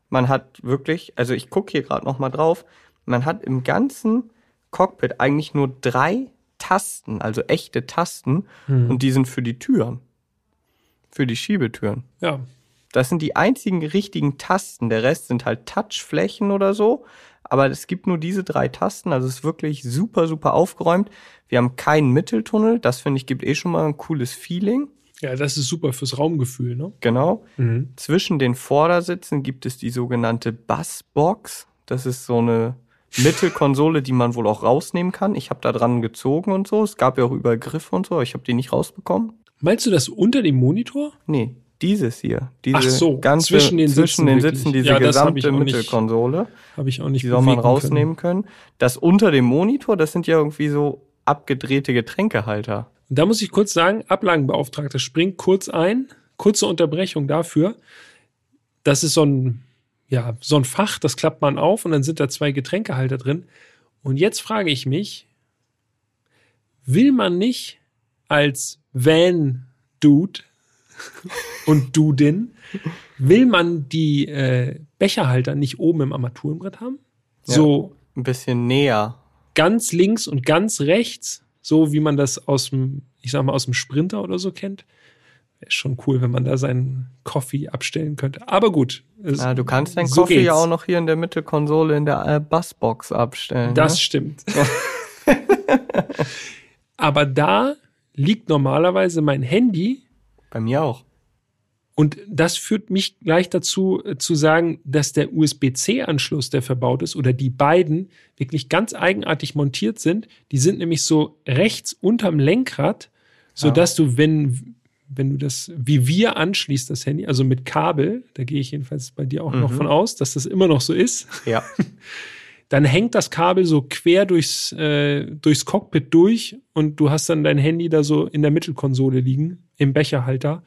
Man hat wirklich, also ich gucke hier gerade noch mal drauf, man hat im ganzen Cockpit eigentlich nur drei Tasten, also echte Tasten, und die sind für die Türen. für die Schiebetüren. Ja. Das sind die einzigen richtigen Tasten. Der Rest sind halt Touchflächen oder so. Aber es gibt nur diese drei Tasten. Also es ist wirklich super, super aufgeräumt. Wir haben keinen Mitteltunnel. Das finde ich gibt eh schon mal ein cooles Feeling. Ja, das ist super fürs Raumgefühl, ne? Genau. Mhm. Zwischen den Vordersitzen gibt es die sogenannte Bassbox. Das ist so eine Mittelkonsole, die man wohl auch rausnehmen kann. Ich habe da dran gezogen und so. Es gab ja auch überall Griffe und so. aber Ich habe die nicht rausbekommen. Meinst du das unter dem Monitor? Nee, dieses hier. Diese Ach so, ganze, zwischen den zwischen Sitzen den. Sitzen, diese Ja, hab gesamte nicht Mittelkonsole. Habe ich auch nicht Die soll man rausnehmen können. Das unter dem Monitor, das sind ja irgendwie so abgedrehte Getränkehalter. Und da muss ich kurz sagen, Ablagenbeauftragter springt kurz ein. Kurze Unterbrechung dafür. Das ist so ein, ja, so ein Fach, das klappt man auf und dann sind da zwei Getränkehalter drin. Und jetzt frage ich mich, will man nicht als Van-Dude und Dudin, will man die äh, Becherhalter nicht oben im Armaturenbrett haben? Ja. So Ein bisschen näher. ganz links und ganz rechts, so wie man das aus dem, ich sag mal, aus dem Sprinter oder so kennt. Wäre schon cool, wenn man da seinen Coffee abstellen könnte. Aber gut. es- Ja, du kannst deinen so Coffee ja auch noch hier in der Mittelkonsole in der äh, Bassbox abstellen. Das ne? stimmt. Aber da liegt normalerweise mein Handy Bei mir auch. Und das führt mich gleich dazu äh, zu sagen, dass der USB-C-Anschluss, der verbaut ist, oder die beiden wirklich ganz eigenartig montiert sind. Die sind nämlich so rechts unterm Lenkrad, so dass du, wenn, wenn du das, wie wir anschließt, das Handy, also mit Kabel, da gehe ich jedenfalls bei dir auch noch von aus, dass das immer noch so ist, Ja. dann hängt das Kabel so quer durchs, äh, durchs Cockpit durch und du hast dann dein Handy da so in der Mittelkonsole liegen, im Becherhalter.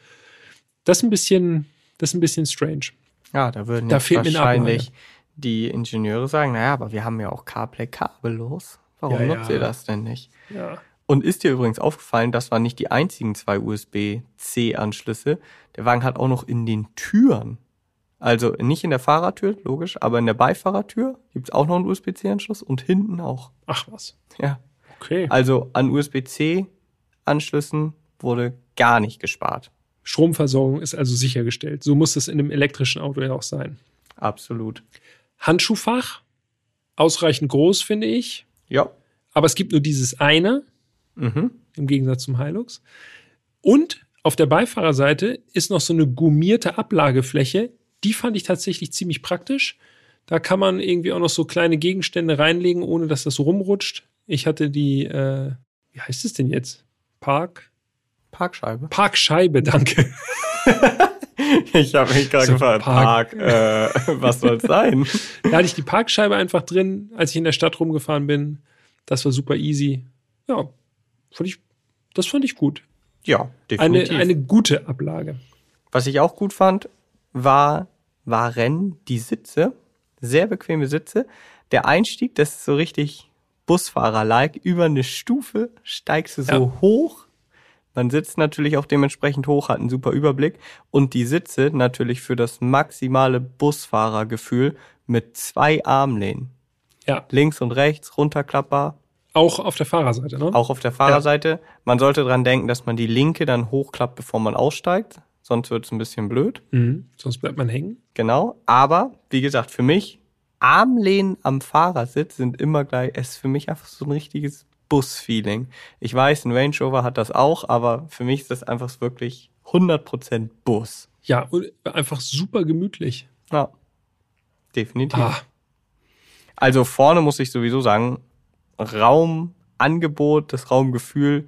Das ist ein bisschen, das ist ein bisschen strange. Ja, da würden Da fehlt wahrscheinlich die Ingenieure sagen, naja, aber wir haben ja auch CarPlay kabellos. Warum Ja, nutzt ja. ihr das denn nicht? Ja. Und ist dir übrigens aufgefallen, das waren nicht die einzigen zwei USB-C-Anschlüsse. Der Wagen hat auch noch in den Türen, also nicht in der Fahrertür, logisch, aber in der Beifahrertür gibt's auch noch einen USB-C-Anschluss und hinten auch. Ach was. Ja. Okay. Also an USB-C-Anschlüssen wurde gar nicht gespart. Stromversorgung ist also sichergestellt. So muss es in einem elektrischen Auto ja auch sein. Absolut. Handschuhfach, ausreichend groß, finde ich. Ja. Aber es gibt nur dieses eine, Mhm. im Gegensatz zum Hilux. Und auf der Beifahrerseite ist noch so eine gummierte Ablagefläche. Die fand ich tatsächlich ziemlich praktisch. Da kann man irgendwie auch noch so kleine Gegenstände reinlegen, ohne dass das rumrutscht. Ich hatte die, äh, wie heißt es denn jetzt? Park? Parkscheibe. Parkscheibe, danke. Ich habe mich gerade So, gefragt, Park. Park, äh, was soll's sein? Da hatte ich die Parkscheibe einfach drin, als ich in der Stadt rumgefahren bin. Das war super easy. Ja, fand ich, das fand ich gut. Ja, Eine, definitiv. eine gute Ablage. Was ich auch gut fand, war, waren die Sitze. Sehr bequeme Sitze. Der Einstieg, das ist so richtig Busfahrer-like. Über eine Stufe steigst du so Ja. hoch. Man sitzt natürlich auch dementsprechend hoch, hat einen super Überblick. Und die Sitze natürlich für das maximale Busfahrergefühl mit zwei Armlehnen. Ja, Links und rechts, runterklappbar. auch auf der Fahrerseite, ne? Auch auf der Fahrerseite. Man sollte dran denken, dass man die linke dann hochklappt, bevor man aussteigt. Sonst wird es ein bisschen blöd. Mhm. Sonst bleibt man hängen. Genau. Aber, wie gesagt, für mich, Armlehnen am Fahrersitz sind immer gleich, es ist für mich einfach so ein richtiges Bus-Feeling. Ich weiß, ein Range Rover hat das auch, aber für mich ist das einfach wirklich 100% Bus. Ja, und einfach super gemütlich. Ja. Definitiv. Ah, Also vorne muss ich sowieso sagen, Raumangebot, das Raumgefühl,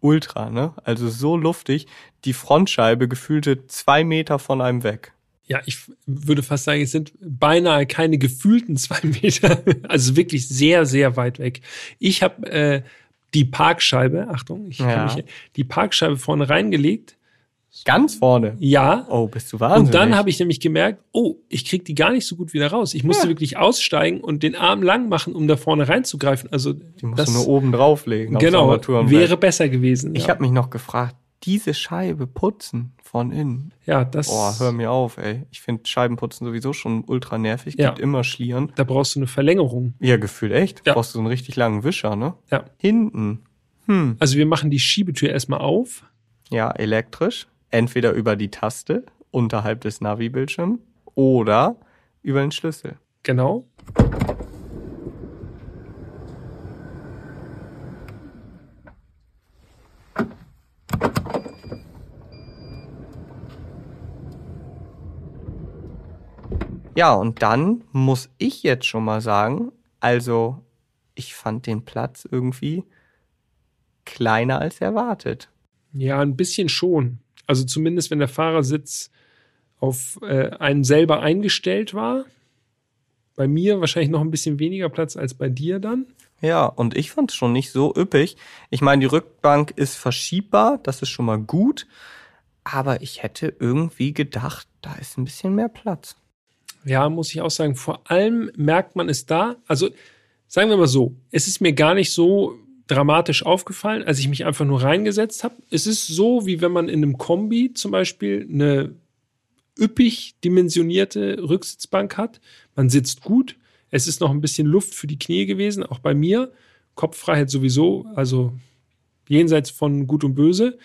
ultra, ne? Also so luftig, die Frontscheibe gefühlte zwei Meter von einem weg. ja, ich würde fast sagen, es sind beinahe keine gefühlten zwei Meter. Also wirklich sehr, sehr weit weg. Ich habe äh, die Parkscheibe, Achtung, ich Ja. kann mich, die Parkscheibe vorne reingelegt. Ganz vorne. Ja, Oh, bist du wahnsinnig. Und dann habe ich nämlich gemerkt, oh, ich krieg die gar nicht so gut wieder raus. Ich musste Ja. wirklich aussteigen und den Arm lang machen, um da vorne reinzugreifen. Also Die musst das du nur oben drauflegen. genau wäre besser gewesen. Ich ja. habe mich noch gefragt, diese Scheibe putzen von innen. ja, das. Boah, hör mir auf, ey. Ich finde Scheibenputzen sowieso schon ultra nervig. Ja. Gibt immer Schlieren. Da brauchst du eine Verlängerung. Ja, gefühlt echt. Ja. Brauchst du so einen richtig langen Wischer, ne? Ja. Hinten. Hm. Also wir machen die Schiebetür erstmal auf. Ja, elektrisch. Entweder über die Taste unterhalb des Navi-Bildschirms oder über den Schlüssel. Genau. Ja, und dann muss ich jetzt schon mal sagen, also ich fand den Platz irgendwie kleiner als erwartet. Ja, ein bisschen schon. Also zumindest wenn der Fahrersitz auf äh, einen selber eingestellt war. Bei mir wahrscheinlich noch ein bisschen weniger Platz als bei dir dann. Ja, und ich fand es schon nicht so üppig. Ich meine, die Rückbank ist verschiebbar, das ist schon mal gut. Aber ich hätte irgendwie gedacht, da ist ein bisschen mehr Platz. Ja, muss ich auch sagen. Vor allem merkt man es da. Also sagen wir mal so, es ist mir gar nicht so dramatisch aufgefallen, als ich mich einfach nur reingesetzt habe. Es ist so, wie wenn man in einem Kombi zum Beispiel eine üppig dimensionierte Rücksitzbank hat. Man sitzt gut. Es ist noch ein bisschen Luft für die Knie gewesen, auch bei mir. Kopffreiheit sowieso, also jenseits von Gut und Böse.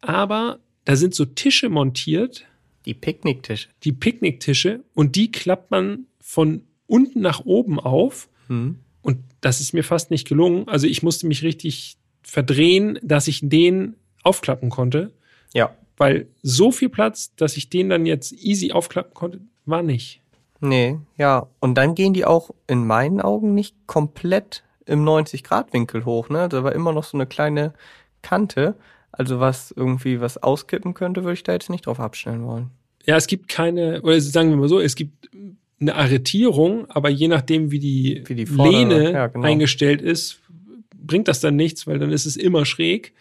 Aber da sind so Tische montiert, Die Picknicktische. die Picknicktische, und die klappt man von unten nach oben auf. Hm. Und das ist mir fast nicht gelungen. Also ich musste mich richtig verdrehen, dass ich den aufklappen konnte. Ja. Weil so viel Platz, dass ich den dann jetzt easy aufklappen konnte, war nicht. Nee, ja. Und dann gehen die auch in meinen Augen nicht komplett im 90-Grad-Winkel hoch, ne? Da war immer noch so eine kleine Kante. Also was irgendwie was auskippen könnte, würde ich da jetzt nicht drauf abstellen wollen. Ja, es gibt keine, oder sagen wir mal so, es gibt eine Arretierung, aber je nachdem, wie die, Wie die Lehne ja, genau. eingestellt ist, bringt das dann nichts, weil dann ist es immer schräg.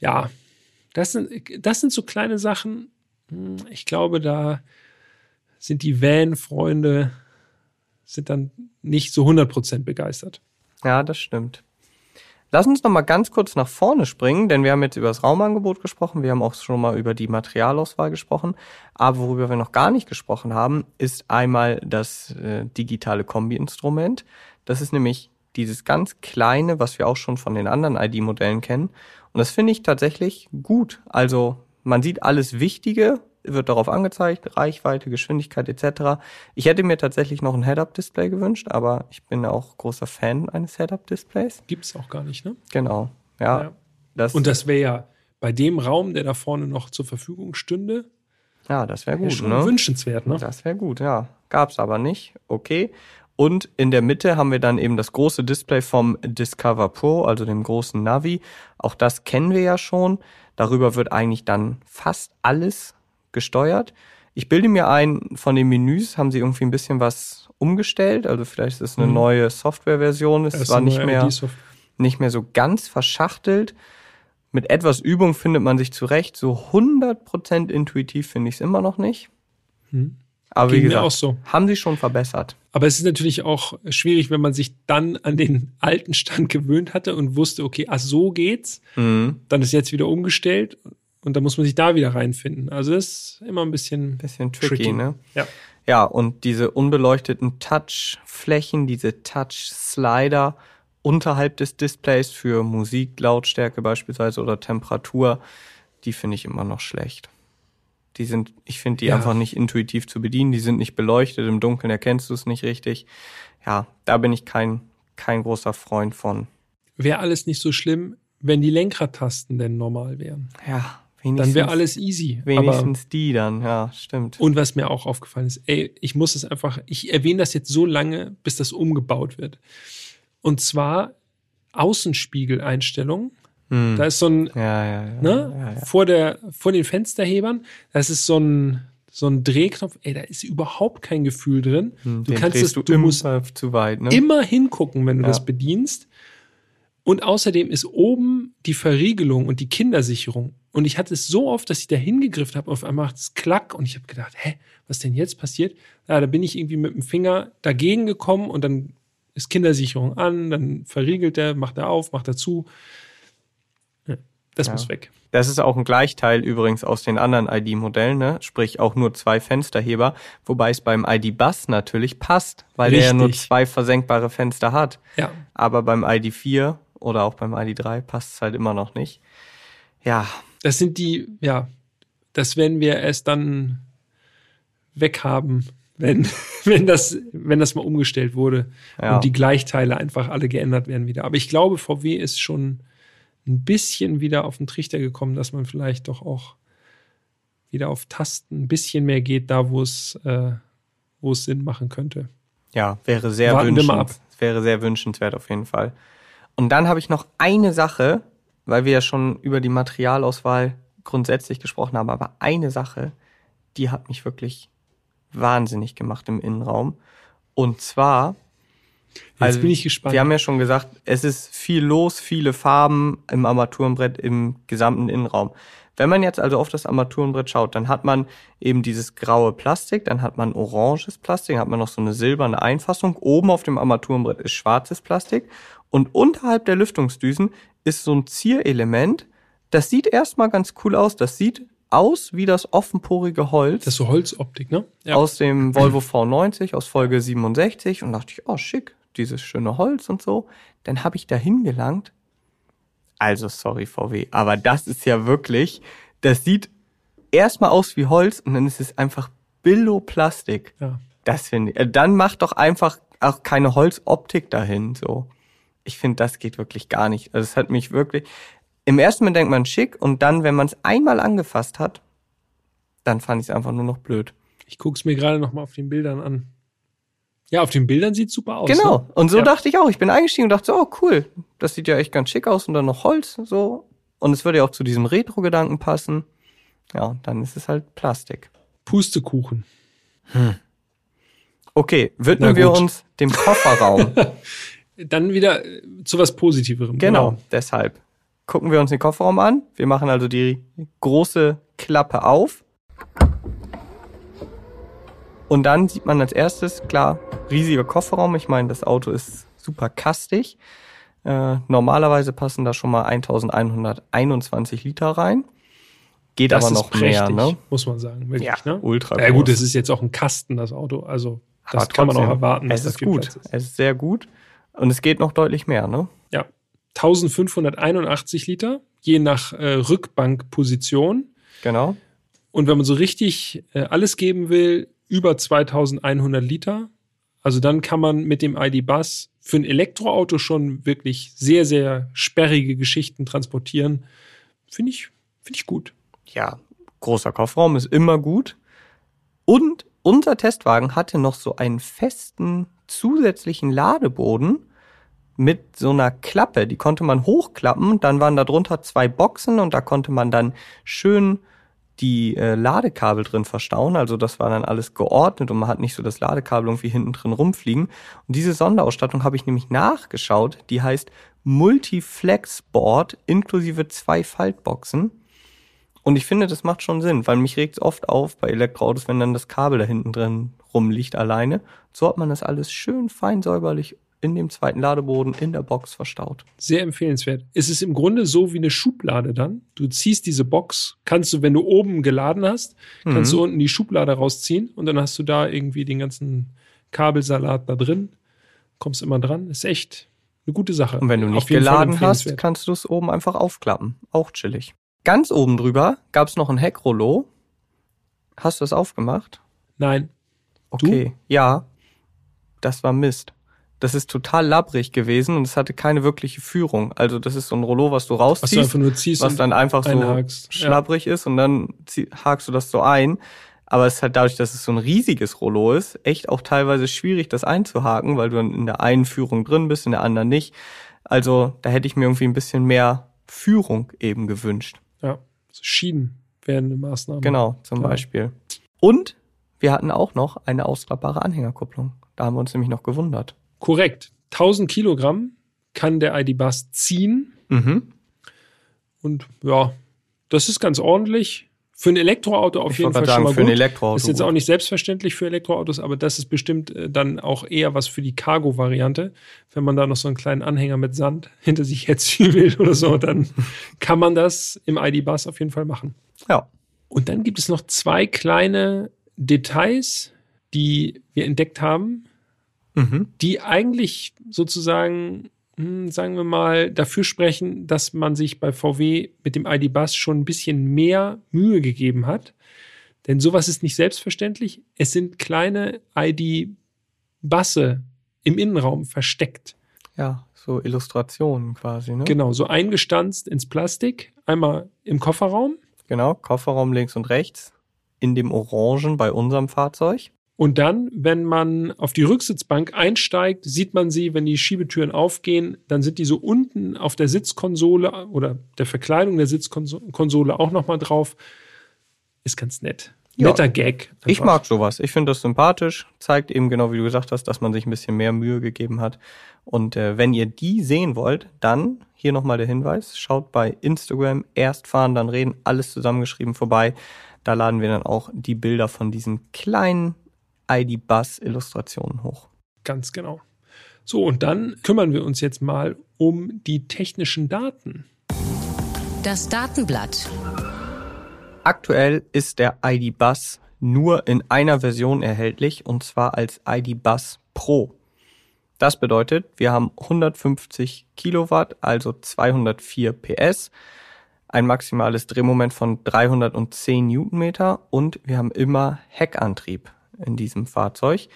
Ja, das sind, das sind so kleine Sachen. Hm, Ich glaube, da sind die Van-Freunde sind dann nicht so 100% begeistert. Ja, das stimmt. Lass uns noch mal ganz kurz nach vorne springen, denn wir haben jetzt über das Raumangebot gesprochen, wir haben auch schon mal über die Materialauswahl gesprochen, aber worüber wir noch gar nicht gesprochen haben, ist einmal das äh, digitale Kombi-Instrument. Das ist nämlich dieses ganz kleine, was wir auch schon von den anderen ID-Modellen kennen. Und das finde ich tatsächlich gut. Also man sieht alles Wichtige, wird darauf angezeigt, Reichweite, Geschwindigkeit etc. Ich hätte mir tatsächlich noch ein Head-Up-Display gewünscht, aber ich bin auch großer Fan eines Head-Up-Displays. Gibt's auch gar nicht, ne? Genau. Ja. Ja. Das, Und das wäre ja bei dem Raum, der da vorne noch zur Verfügung stünde, ja, das wäre wär gut, schon ne? wünschenswert, ne? Das wäre gut, ja. Gab's aber nicht. Okay. Und in der Mitte haben wir dann eben das große Display vom Discover Pro, also dem großen Navi. Auch das kennen wir ja schon. Darüber wird eigentlich dann fast alles gesteuert. Ich bilde mir ein, von den Menüs haben sie irgendwie ein bisschen was umgestellt. Also vielleicht ist es eine Mhm. neue Softwareversion. Es war nicht mehr, nicht mehr so ganz verschachtelt. Mit etwas Übung findet man sich zurecht. So 100% intuitiv finde ich es immer noch nicht. Hm. Aber wie Ging mir gesagt, so. haben sie schon verbessert. Aber es ist natürlich auch schwierig, wenn man sich dann an den alten Stand gewöhnt hatte und wusste, okay, ach so geht's. Mhm. Dann ist jetzt wieder umgestellt und dann muss man sich da wieder reinfinden. Also das ist immer ein bisschen Bisschen tricky, tricky. ne? Ja. Ja, und diese unbeleuchteten Touchflächen, diese Touch-Slider unterhalb des Displays für Musik, Lautstärke beispielsweise oder Temperatur, die finde ich immer noch schlecht. Die sind, ich finde die Ja. einfach nicht intuitiv zu bedienen, die sind nicht beleuchtet, im Dunkeln erkennst du es nicht richtig. Ja, da bin ich kein, kein großer Freund von. Wäre alles nicht so schlimm, wenn die Lenkradtasten denn normal wären. Ja, Dann wenigstens, wäre alles easy. Aber, wenigstens die dann, ja, stimmt. und was mir auch aufgefallen ist, ey, ich muss es einfach, ich erwähne das jetzt so lange, bis das umgebaut wird. Und zwar Außenspiegeleinstellungen. Hm. Da ist so ein, ja, ja, ja, ne, vor der, vor den Fensterhebern, das ist so ein, so ein Drehknopf, ey, da ist überhaupt kein Gefühl drin. Hm, du kannst es, du, du musst immer zu weit, ne? immer hingucken, wenn du das bedienst. Und außerdem ist oben die Verriegelung und die Kindersicherung. Und ich hatte es so oft, dass ich da hingegriffen habe, auf einmal macht es klack und ich habe gedacht, hä, was denn jetzt passiert? Ja, da bin ich irgendwie mit dem Finger dagegen gekommen und dann ist Kindersicherung an, dann verriegelt er, macht er auf, macht er zu. Ja, das Ja. muss weg. Das ist auch ein Gleichteil übrigens aus den anderen ID-Modellen, ne? sprich auch nur zwei Fensterheber, wobei es beim ID-Bus natürlich passt, weil der ja nur Richtig. zwei versenkbare Fenster hat. Ja, Aber beim ID4 oder auch beim ID3 passt es halt immer noch nicht. Ja, Das sind die, ja, das werden wir erst dann weghaben, wenn, wenn, das, wenn das mal umgestellt wurde Ja. und die Gleichteile einfach alle geändert werden wieder. Aber ich glaube, VW ist schon ein bisschen wieder auf den Trichter gekommen, dass man vielleicht doch auch wieder auf Tasten ein bisschen mehr geht, da wo es, äh, wo es Sinn machen könnte. Ja, wäre sehr Warten wünschenswert. Wäre sehr wünschenswert auf jeden Fall. Und dann habe ich noch eine Sache, weil wir ja schon über die Materialauswahl grundsätzlich gesprochen haben, aber eine Sache, die hat mich wirklich wahnsinnig gemacht im Innenraum. Und zwar, Jetzt bin ich gespannt. Also, wir haben ja schon gesagt, es ist viel los, viele Farben im Armaturenbrett im gesamten Innenraum. Wenn man jetzt also auf das Armaturenbrett schaut, dann hat man eben dieses graue Plastik, dann hat man oranges Plastik, dann hat man noch so eine silberne Einfassung. Oben auf dem Armaturenbrett ist schwarzes Plastik und unterhalb der Lüftungsdüsen ist so ein Zierelement. Das sieht erstmal ganz cool aus. Das sieht aus wie das offenporige Holz das ist so Holzoptik, ne? Ja. aus dem Volvo V90 aus Folge 67 und dachte ich, oh schick, dieses schöne Holz und so. Dann habe ich da hingelangt. Also sorry VW, aber das ist ja wirklich, das sieht erstmal aus wie Holz und dann ist es einfach Billo-Plastik. ja. Das finde ich. äh, Dann macht doch einfach auch keine Holzoptik dahin. So, ich finde, das geht wirklich gar nicht. Also es hat mich wirklich. Im ersten Moment denkt man schick und dann, wenn man es einmal angefasst hat, dann fand ich es einfach nur noch blöd. Ich gucke es mir gerade noch mal auf den Bildern an. Ja, auf den Bildern sieht super aus. Genau. Ne? Und so Ja. dachte ich auch. Ich bin eingestiegen und dachte, so, oh cool, das sieht ja echt ganz schick aus und dann noch Holz so. Und es würde ja auch zu diesem Retro-Gedanken passen. Ja, dann ist es halt Plastik. Pustekuchen. Okay, Na widmen wir uns dem Kofferraum. Dann wieder äh, zu was Positiverem. genau, deshalb. Gucken wir uns den Kofferraum an. Wir machen also die große Klappe auf. Und dann sieht man als erstes, klar, riesiger Kofferraum. Ich meine, das Auto ist super kastig. Äh, normalerweise passen da schon mal 1121 Liter rein. Geht Das aber noch mehr, prächtig, ne? muss man sagen. Wirklich, Ja, ne? ultra Ja gut, es ist jetzt auch ein Kasten, das Auto. Also das Aber kann man auch trotzdem, erwarten. Es ist gut. Es ist sehr gut. Und es geht noch deutlich mehr, ne? Ja. 1581 Liter, je nach äh, Rückbankposition. Genau. Und wenn man so richtig äh, alles geben will, über 2100 Liter. Also dann kann man mit dem ID-Bus für ein Elektroauto schon wirklich sehr, sehr sperrige Geschichten transportieren. Finde ich, finde ich gut. ja, großer Kofferraum ist immer gut. Und unser Testwagen hatte noch so einen festen zusätzlichen Ladeboden mit so einer Klappe. Die konnte man hochklappen. Dann waren da drunter zwei Boxen und da konnte man dann schön die äh, Ladekabel drin verstauen. Also das war dann alles geordnet und man hat nicht so das Ladekabel irgendwie hinten drin rumfliegen. Und diese Sonderausstattung habe ich nämlich nachgeschaut. Die heißt Multiflex Board inklusive zwei Faltboxen. Und ich finde, das macht schon Sinn, weil mich regt es oft auf bei Elektroautos, wenn dann das Kabel da hinten drin rumliegt alleine. So hat man das alles schön fein säuberlich in dem zweiten Ladeboden in der Box verstaut. Sehr empfehlenswert. Es ist im Grunde so wie eine Schublade dann. Du ziehst diese Box, kannst du, wenn du oben geladen hast, kannst Mhm. du unten die Schublade rausziehen und dann hast du da irgendwie den ganzen Kabelsalat da drin. Kommst immer dran. Ist echt eine gute Sache. Und wenn du nicht geladen hast, kannst du es oben einfach aufklappen. Auch chillig. Ganz oben drüber gab es noch ein Heckrollo. Hast du das aufgemacht? Nein. Okay, ja. Das war Mist. Das ist total labbrig gewesen und es hatte keine wirkliche Führung. Also das ist so ein Rollo, was du Was du rausziehst, einfach nur ziehst was dann einfach so einhakst. Ja. schlabbrig ist und dann hakst du das so ein. Aber es ist halt dadurch, dass es so ein riesiges Rollo ist, echt auch teilweise schwierig, das einzuhaken, weil du dann in der einen Führung drin bist, in der anderen nicht. Also da hätte ich mir irgendwie ein bisschen mehr Führung eben gewünscht. Ja. So Schienen wären eine Maßnahme. Genau, zum Genau. Beispiel. Und wir hatten auch noch eine ausklappbare Anhängerkupplung. Da haben wir uns nämlich noch gewundert. Korrekt. 1000 Kilogramm kann der ID-Bus ziehen. Mhm. Und ja, das ist ganz ordentlich. Für ein Elektroauto auf Ich jeden Fall gerade schon sagen, mal für ein gut. Elektroauto. ist jetzt auch nicht selbstverständlich für Elektroautos, aber das ist bestimmt äh, dann auch eher was für die Cargo-Variante. Wenn man da noch so einen kleinen Anhänger mit Sand hinter sich herziehen will oder so, dann kann man das im ID-Bus auf jeden Fall machen. Ja. Und dann gibt es noch zwei kleine Details, die wir entdeckt haben, Mhm. die eigentlich sozusagen hm, sagen wir mal, dafür sprechen, dass man sich bei VW mit dem ID-Bus schon ein bisschen mehr Mühe gegeben hat. Denn sowas ist nicht selbstverständlich. Es sind kleine ID-Busse im Innenraum versteckt. Ja, so Illustrationen quasi, ne? Genau, so eingestanzt ins Plastik. Einmal im Kofferraum. Genau, Kofferraum links und rechts. In dem Orangen bei unserem Fahrzeug. Und dann, wenn man auf die Rücksitzbank einsteigt, sieht man sie, wenn die Schiebetüren aufgehen, dann sind die so unten auf der Sitzkonsole oder der Verkleidung der Sitzkonsole auch nochmal drauf. Ist ganz nett. Ja. Netter Gag. Einfach. Ich mag sowas. Ich finde das sympathisch. Zeigt eben genau, wie du gesagt hast, dass man sich ein bisschen mehr Mühe gegeben hat. Und äh, wenn ihr die sehen wollt, dann hier nochmal der Hinweis. Schaut bei Instagram erst fahren, dann reden, alles zusammengeschrieben vorbei. Da laden wir dann auch die Bilder von diesen kleinen ID-Bus-Illustrationen hoch. Ganz genau. So, und dann kümmern wir uns jetzt mal um die technischen Daten. Das Datenblatt. Aktuell ist der ID-Bus nur in einer Version erhältlich und zwar als ID-Bus Pro. Das bedeutet, wir haben 150 Kilowatt, also 204 PS, ein maximales Drehmoment von 310 Newtonmeter und wir haben immer Heckantrieb in diesem Fahrzeug.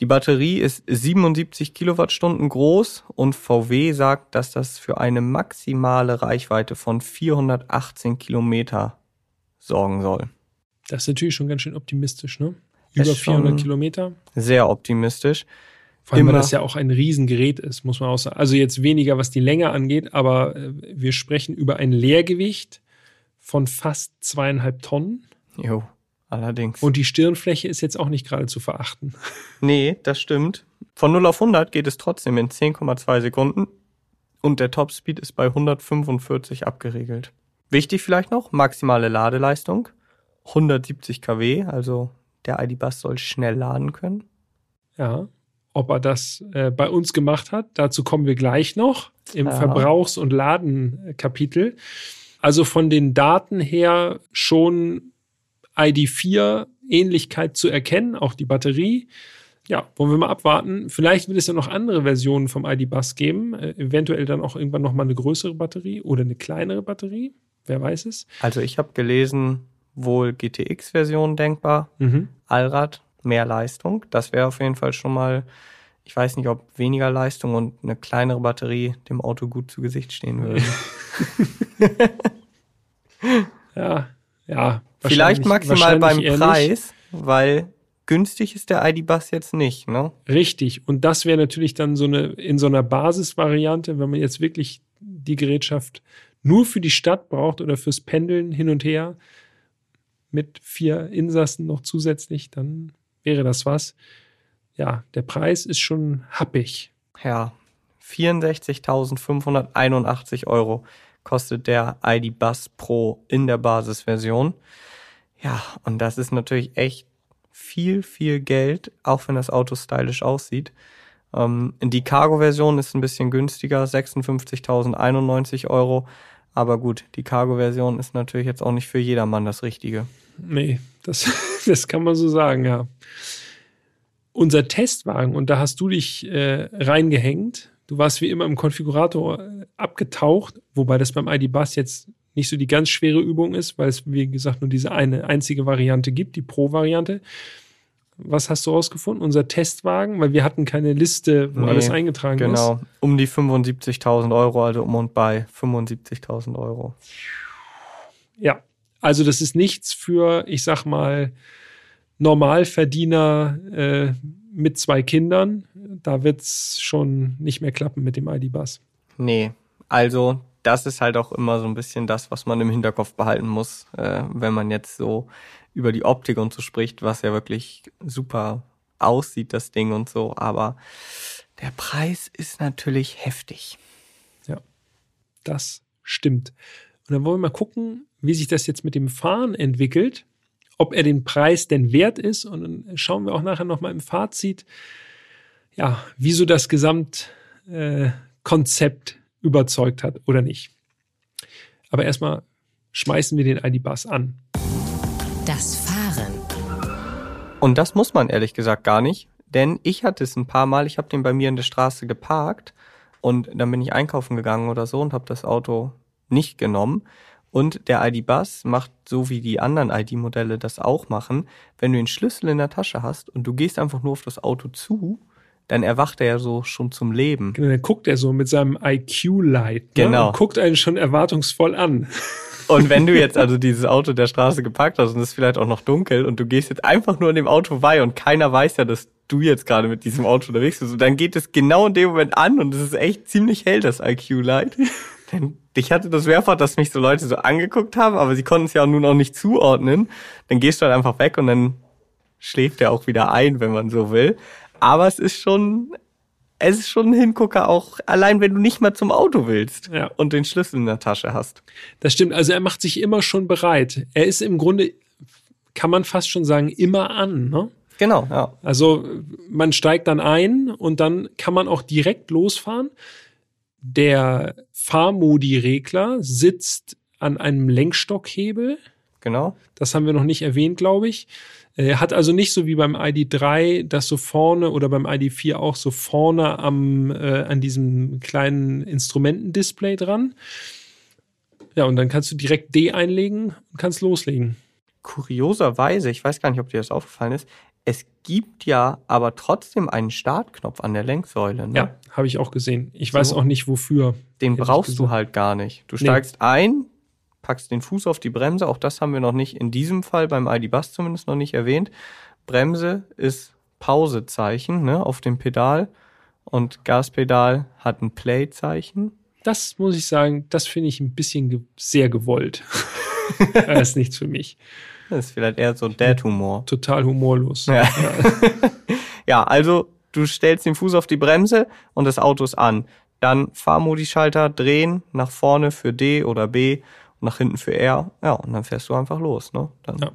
Die Batterie ist 77 Kilowattstunden groß und VW sagt, dass das für eine maximale Reichweite von 418 Kilometer sorgen soll. Das ist natürlich schon ganz schön optimistisch, ne? Über 400 Kilometer. Sehr optimistisch. Vor allem, weil das ja auch ein Riesengerät ist, muss man auch sagen. Also jetzt weniger, was die Länge angeht, aber äh, wir sprechen über ein Leergewicht von fast zweieinhalb Tonnen. Jo. Allerdings. Und die Stirnfläche ist jetzt auch nicht gerade zu verachten. Nee, das stimmt. Von 0 auf 100 geht es trotzdem in 10,2 Sekunden und der Topspeed ist bei 145 abgeregelt. Wichtig vielleicht noch, maximale Ladeleistung, 170 kW, also der ID-Bus soll schnell laden können. Ja, ob er das äh, bei uns gemacht hat, dazu kommen wir gleich noch im ja. Verbrauchs- und Ladenkapitel. Also von den Daten her schon ID4 Ähnlichkeit zu erkennen, auch die Batterie. Ja, wollen wir mal abwarten. Vielleicht wird es ja noch andere Versionen vom ID-Bus geben. Äh, eventuell dann auch irgendwann nochmal eine größere Batterie oder eine kleinere Batterie. Wer weiß es. Also ich habe gelesen, wohl GTX-Version denkbar. Mhm. Allrad, mehr Leistung. Das wäre auf jeden Fall schon mal, ich weiß nicht, ob weniger Leistung und eine kleinere Batterie dem Auto gut zu Gesicht stehen würde. ja, ja, Vielleicht maximal beim Preis, weil günstig ist der ID-Bus jetzt nicht, ne? Richtig. Und das wäre natürlich dann so eine, in so einer Basisvariante, wenn man jetzt wirklich die Gerätschaft nur für die Stadt braucht oder fürs Pendeln hin und her mit vier Insassen noch zusätzlich, dann wäre das was. Ja, der Preis ist schon happig. Ja, 64.581 Euro kostet der ID Bus Pro in der Basisversion. Ja, und das ist natürlich echt viel, viel Geld, auch wenn das Auto stylisch aussieht. Ähm, die Cargo-Version ist ein bisschen günstiger, 56.091 Euro. Aber gut, die Cargo-Version ist natürlich jetzt auch nicht für jedermann das Richtige. Nee, das, das kann man so sagen, ja. Unser Testwagen, und da hast du dich äh, reingehängt, Du warst wie immer im Konfigurator äh, abgetaucht, wobei das beim ID-Bus jetzt nicht so die ganz schwere Übung ist, weil es, wie gesagt, nur diese eine einzige Variante gibt, die Pro-Variante. Was hast du rausgefunden? Unser Testwagen, weil wir hatten keine Liste, wo nee, alles eingetragen genau. ist. Genau, um die 75.000 Euro, also um und bei 75.000 Euro. Ja, also das ist nichts für, ich sag mal, Normalverdiener äh, mit zwei Kindern, da wird es schon nicht mehr klappen mit dem ID-Bus. Nee, also das ist halt auch immer so ein bisschen das, was man im Hinterkopf behalten muss, äh, wenn man jetzt so über die Optik und so spricht, was ja wirklich super aussieht, das Ding und so. Aber der Preis ist natürlich heftig. Ja, das stimmt. Und dann wollen wir mal gucken, wie sich das jetzt mit dem Fahren entwickelt ob er den Preis denn wert ist. Und dann schauen wir auch nachher nochmal im Fazit, ja, wieso das Gesamtkonzept äh, überzeugt hat oder nicht. Aber erstmal schmeißen wir den ID-Bus an. Das Fahren. Und das muss man ehrlich gesagt gar nicht, denn ich hatte es ein paar Mal, ich habe den bei mir in der Straße geparkt Und dann bin ich einkaufen gegangen oder so und habe das Auto nicht genommen. Und der ID-Bus macht so wie die anderen ID-Modelle das auch machen. Wenn du den Schlüssel in der Tasche hast und du gehst einfach nur auf das Auto zu, dann erwacht er ja so schon zum Leben. Genau, dann guckt er so mit seinem IQ-Light. Ne? Genau. Und guckt einen schon erwartungsvoll an. Und wenn du jetzt also dieses Auto der Straße geparkt hast und es ist vielleicht auch noch dunkel und du gehst jetzt einfach nur an dem Auto vorbei und keiner weiß ja, dass du jetzt gerade mit diesem Auto unterwegs bist, und dann geht es genau in dem Moment an und es ist echt ziemlich hell, das IQ-Light. Denn ich hatte das mehrfach, dass mich so Leute so angeguckt haben, aber sie konnten es ja nun auch nicht zuordnen. Dann gehst du halt einfach weg und dann schläft er auch wieder ein, wenn man so will. Aber es ist schon, es ist schon ein Hingucker auch, allein wenn du nicht mal zum Auto willst Ja. und den Schlüssel in der Tasche hast. Das stimmt. Also er macht sich immer schon bereit. Er ist im Grunde, kann man fast schon sagen, immer an. Ne? Genau, ja. Also man steigt dann ein und dann kann man auch direkt losfahren. Der Fahrmodi-Regler sitzt an einem Lenkstockhebel. Genau. Das haben wir noch nicht erwähnt, glaube ich. Er hat also nicht so wie beim ID3, das so vorne oder beim ID4 auch so vorne am, äh, an diesem kleinen Instrumentendisplay dran. Ja, und dann kannst du direkt D einlegen und kannst loslegen. Kurioserweise, ich weiß gar nicht, ob dir das aufgefallen ist, es gibt ja aber trotzdem einen Startknopf an der Lenksäule. Ne? Ja, habe ich auch gesehen. Ich So. weiß auch nicht wofür. Den brauchst du halt gar nicht. Du Nee. steigst ein, packst den Fuß auf die Bremse, auch das haben wir noch nicht in diesem Fall beim ID-Bus zumindest noch nicht erwähnt. Bremse ist Pausezeichen ne, auf dem Pedal und Gaspedal hat ein Play-Zeichen. Das muss ich sagen, das finde ich ein bisschen ge sehr gewollt. das ist nichts für mich. Das ist vielleicht eher so Dad-Humor. Total humorlos. Ja. ja, also du stellst den Fuß auf die Bremse und das Auto ist an. Dann Fahrmodi-Schalter drehen, nach vorne für D oder B und nach hinten für R. Ja, und dann fährst du einfach los. Ne? Dann Ja,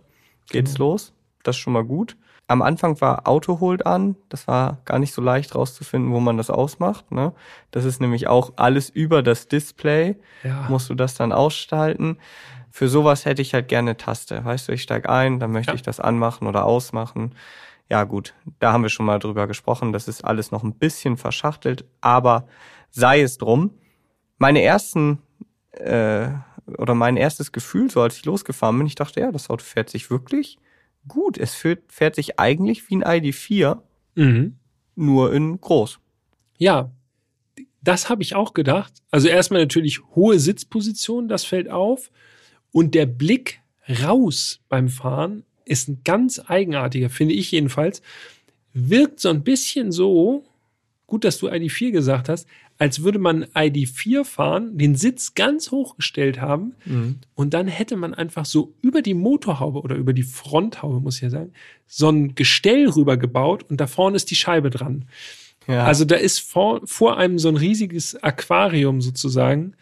geht's los. Das ist schon mal gut. Am Anfang war Auto holt an. Das war gar nicht so leicht rauszufinden, wo man das ausmacht. Ne? Das ist nämlich auch alles über das Display. Ja. Musst du das dann ausschalten. Für sowas hätte ich halt gerne Taste. Weißt du, ich steig ein, dann möchte Ja. ich das anmachen oder ausmachen. Ja gut, da haben wir schon mal drüber gesprochen. Das ist alles noch ein bisschen verschachtelt, aber sei es drum. Meine ersten äh, oder mein erstes Gefühl, so als ich losgefahren bin, ich dachte, ja, das Auto fährt sich wirklich gut. Es fährt, fährt sich eigentlich wie ein ID4, Mhm. nur in groß. Ja, das habe ich auch gedacht. Also erstmal natürlich hohe Sitzposition, das fällt auf. Und der Blick raus beim Fahren ist ein ganz eigenartiger, finde ich jedenfalls. Wirkt so ein bisschen so, gut, dass du ID4 gesagt hast, als würde man ID4 fahren, den Sitz ganz hochgestellt haben und dann hätte man einfach so über die Motorhaube oder über die Fronthaube, muss ich ja sagen, so ein Gestell rübergebaut und da vorne ist die Scheibe dran. Ja. Also da ist vor, vor einem so ein riesiges Aquarium sozusagen,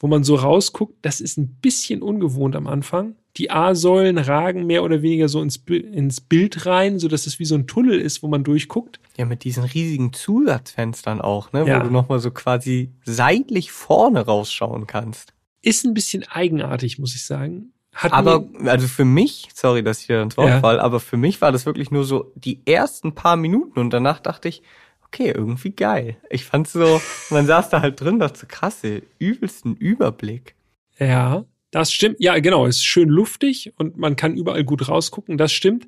wo man so rausguckt. Das ist ein bisschen ungewohnt am Anfang. Die A-Säulen ragen mehr oder weniger so ins, ins Bild rein, so dass es wie so ein Tunnel ist, wo man durchguckt. Ja, mit diesen riesigen Zusatzfenstern auch, ne? Ja. Wo du nochmal so quasi seitlich vorne rausschauen kannst. Ist ein bisschen eigenartig, muss ich sagen. Hat Aber, also für mich, sorry, dass ich dir ins Wort Ja. fall, aber für mich war das wirklich nur so die ersten paar Minuten und danach dachte ich, okay, irgendwie geil. Ich fand's so, man saß da halt drin, dachte so, krass, übelsten Überblick. ja, das stimmt. Ja, genau, ist schön luftig und man kann überall gut rausgucken, das stimmt.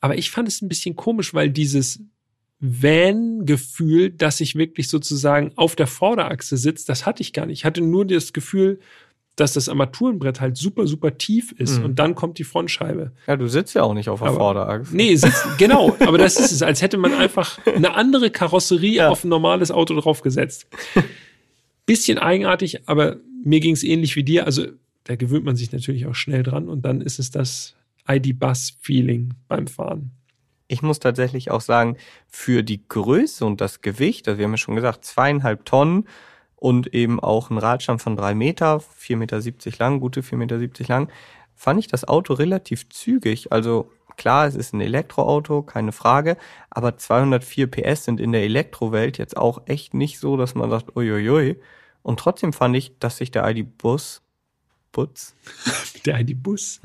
Aber ich fand es ein bisschen komisch, weil dieses Van-Gefühl, dass ich wirklich sozusagen auf der Vorderachse sitze, das hatte ich gar nicht. Ich hatte nur das Gefühl, dass das Armaturenbrett halt super, super tief ist Mhm. und dann kommt die Frontscheibe. Ja, du sitzt ja auch nicht auf der Aber- Vorderachse. Nee, sitzt, genau, aber das ist es, als hätte man einfach eine andere Karosserie Ja. auf ein normales Auto draufgesetzt. Bisschen eigenartig, aber mir ging es ähnlich wie dir. Also da gewöhnt man sich natürlich auch schnell dran und dann ist es das ID-Bus-Feeling beim Fahren. Ich muss tatsächlich auch sagen, für die Größe und das Gewicht, also wir haben ja schon gesagt, zweieinhalb Tonnen und eben auch ein Radstand von drei Meter, 4,70 Meter lang, gute 4,70 Meter lang, fand ich das Auto relativ zügig. Also klar, es ist ein Elektroauto, keine Frage, aber 204 PS sind in der Elektrowelt jetzt auch echt nicht so, dass man sagt, uiuiui. Und trotzdem fand ich, dass sich der ID-Bus, Butz, Der ID-Bus.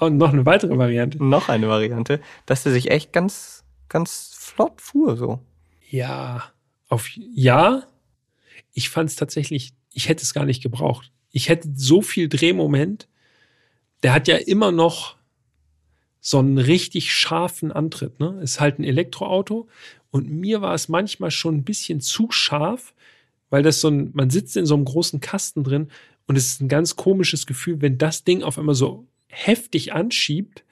und noch eine weitere Variante. noch eine Variante, dass der sich echt ganz, ganz flott fuhr so. Ja, auf ja. Ich fand es tatsächlich, ich hätte es gar nicht gebraucht. Ich hätte so viel Drehmoment. Der hat ja immer noch so einen richtig scharfen Antritt. Ne? Ist halt ein Elektroauto. Und mir war es manchmal schon ein bisschen zu scharf, weil das so ein, man sitzt in so einem großen Kasten drin und es ist ein ganz komisches Gefühl, wenn das Ding auf einmal so heftig anschiebt,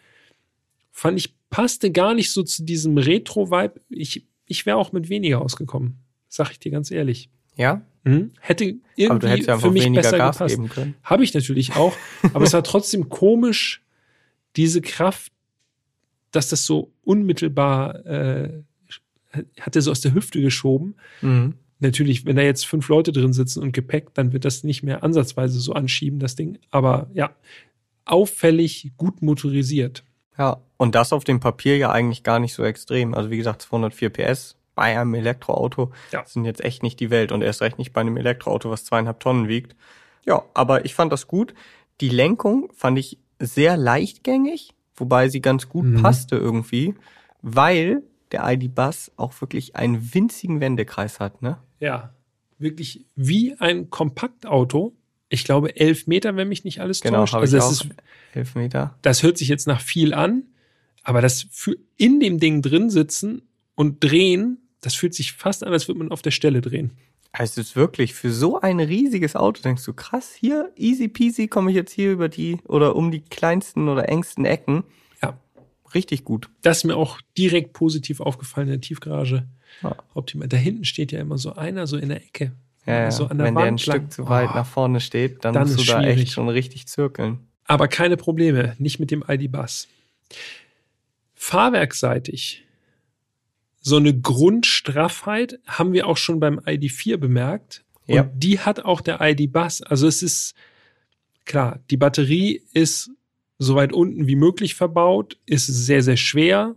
fand ich, passte gar nicht so zu diesem Retro-Vibe. Ich, ich wäre auch mit weniger ausgekommen. Sag ich dir ganz ehrlich. Ja? Mhm. Hätte irgendwie für mich weniger besser Gas gepasst. geben können. Habe ich natürlich auch. aber es war trotzdem komisch, diese Kraft, dass das so unmittelbar äh, hat er so aus der Hüfte geschoben. Mhm. Natürlich, wenn da jetzt fünf Leute drin sitzen und Gepäck, dann wird das nicht mehr ansatzweise so anschieben, das Ding. Aber ja, auffällig gut motorisiert. Ja, und das auf dem Papier ja eigentlich gar nicht so extrem. Also wie gesagt, 204 PS bei einem Elektroauto Ja. sind jetzt echt nicht die Welt und erst recht nicht bei einem Elektroauto, was zweieinhalb Tonnen wiegt. Ja, aber ich fand das gut. Die Lenkung fand ich sehr leichtgängig, wobei sie ganz gut Mhm. passte irgendwie, weil der ID-Bus auch wirklich einen winzigen Wendekreis hat, ne? Ja, wirklich wie ein Kompaktauto. Ich glaube, elf Meter, wenn mich nicht alles Genau, täuscht. Also ich das auch. ist Elf Meter. das hört sich jetzt nach viel an, aber das für in dem Ding drin sitzen und drehen, das fühlt sich fast an, als würde man auf der Stelle drehen. Es ist wirklich für so ein riesiges Auto, denkst du, krass, hier, easy peasy, komme ich jetzt hier über die oder um die kleinsten oder engsten Ecken. Ja. Richtig gut. Das ist mir auch direkt positiv aufgefallen in der Tiefgarage. Ja. Optimal. Da hinten steht ja immer so einer so in der Ecke. Ja. So an der Wenn der ein Wand lang. Stück zu weit Oh. nach vorne steht, dann, Dann musst du da schwierig. echt schon richtig zirkeln. Aber keine Probleme, nicht mit dem ID-Bus. Fahrwerkseitig. So eine Grundstraffheit haben wir auch schon beim ID4 bemerkt. Und Ja. die hat auch der ID-Bus. Also es ist klar, die Batterie ist so weit unten wie möglich verbaut, ist sehr, sehr schwer.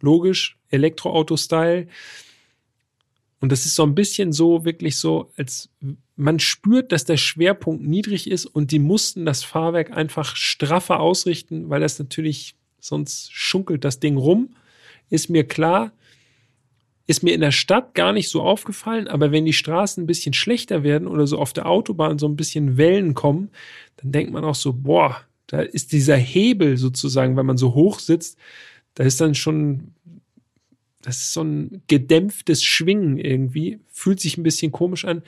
Logisch, Elektroauto-Style. Und das ist so ein bisschen so, wirklich so, als man spürt, dass der Schwerpunkt niedrig ist und die mussten das Fahrwerk einfach straffer ausrichten, weil das natürlich, sonst schunkelt das Ding rum. Ist mir klar, ist mir in der Stadt gar nicht so aufgefallen, aber wenn die Straßen ein bisschen schlechter werden oder so auf der Autobahn so ein bisschen Wellen kommen, dann denkt man auch so, boah, da ist dieser Hebel sozusagen, wenn man so hoch sitzt, da ist dann schon, das ist so ein gedämpftes Schwingen irgendwie, fühlt sich ein bisschen komisch an.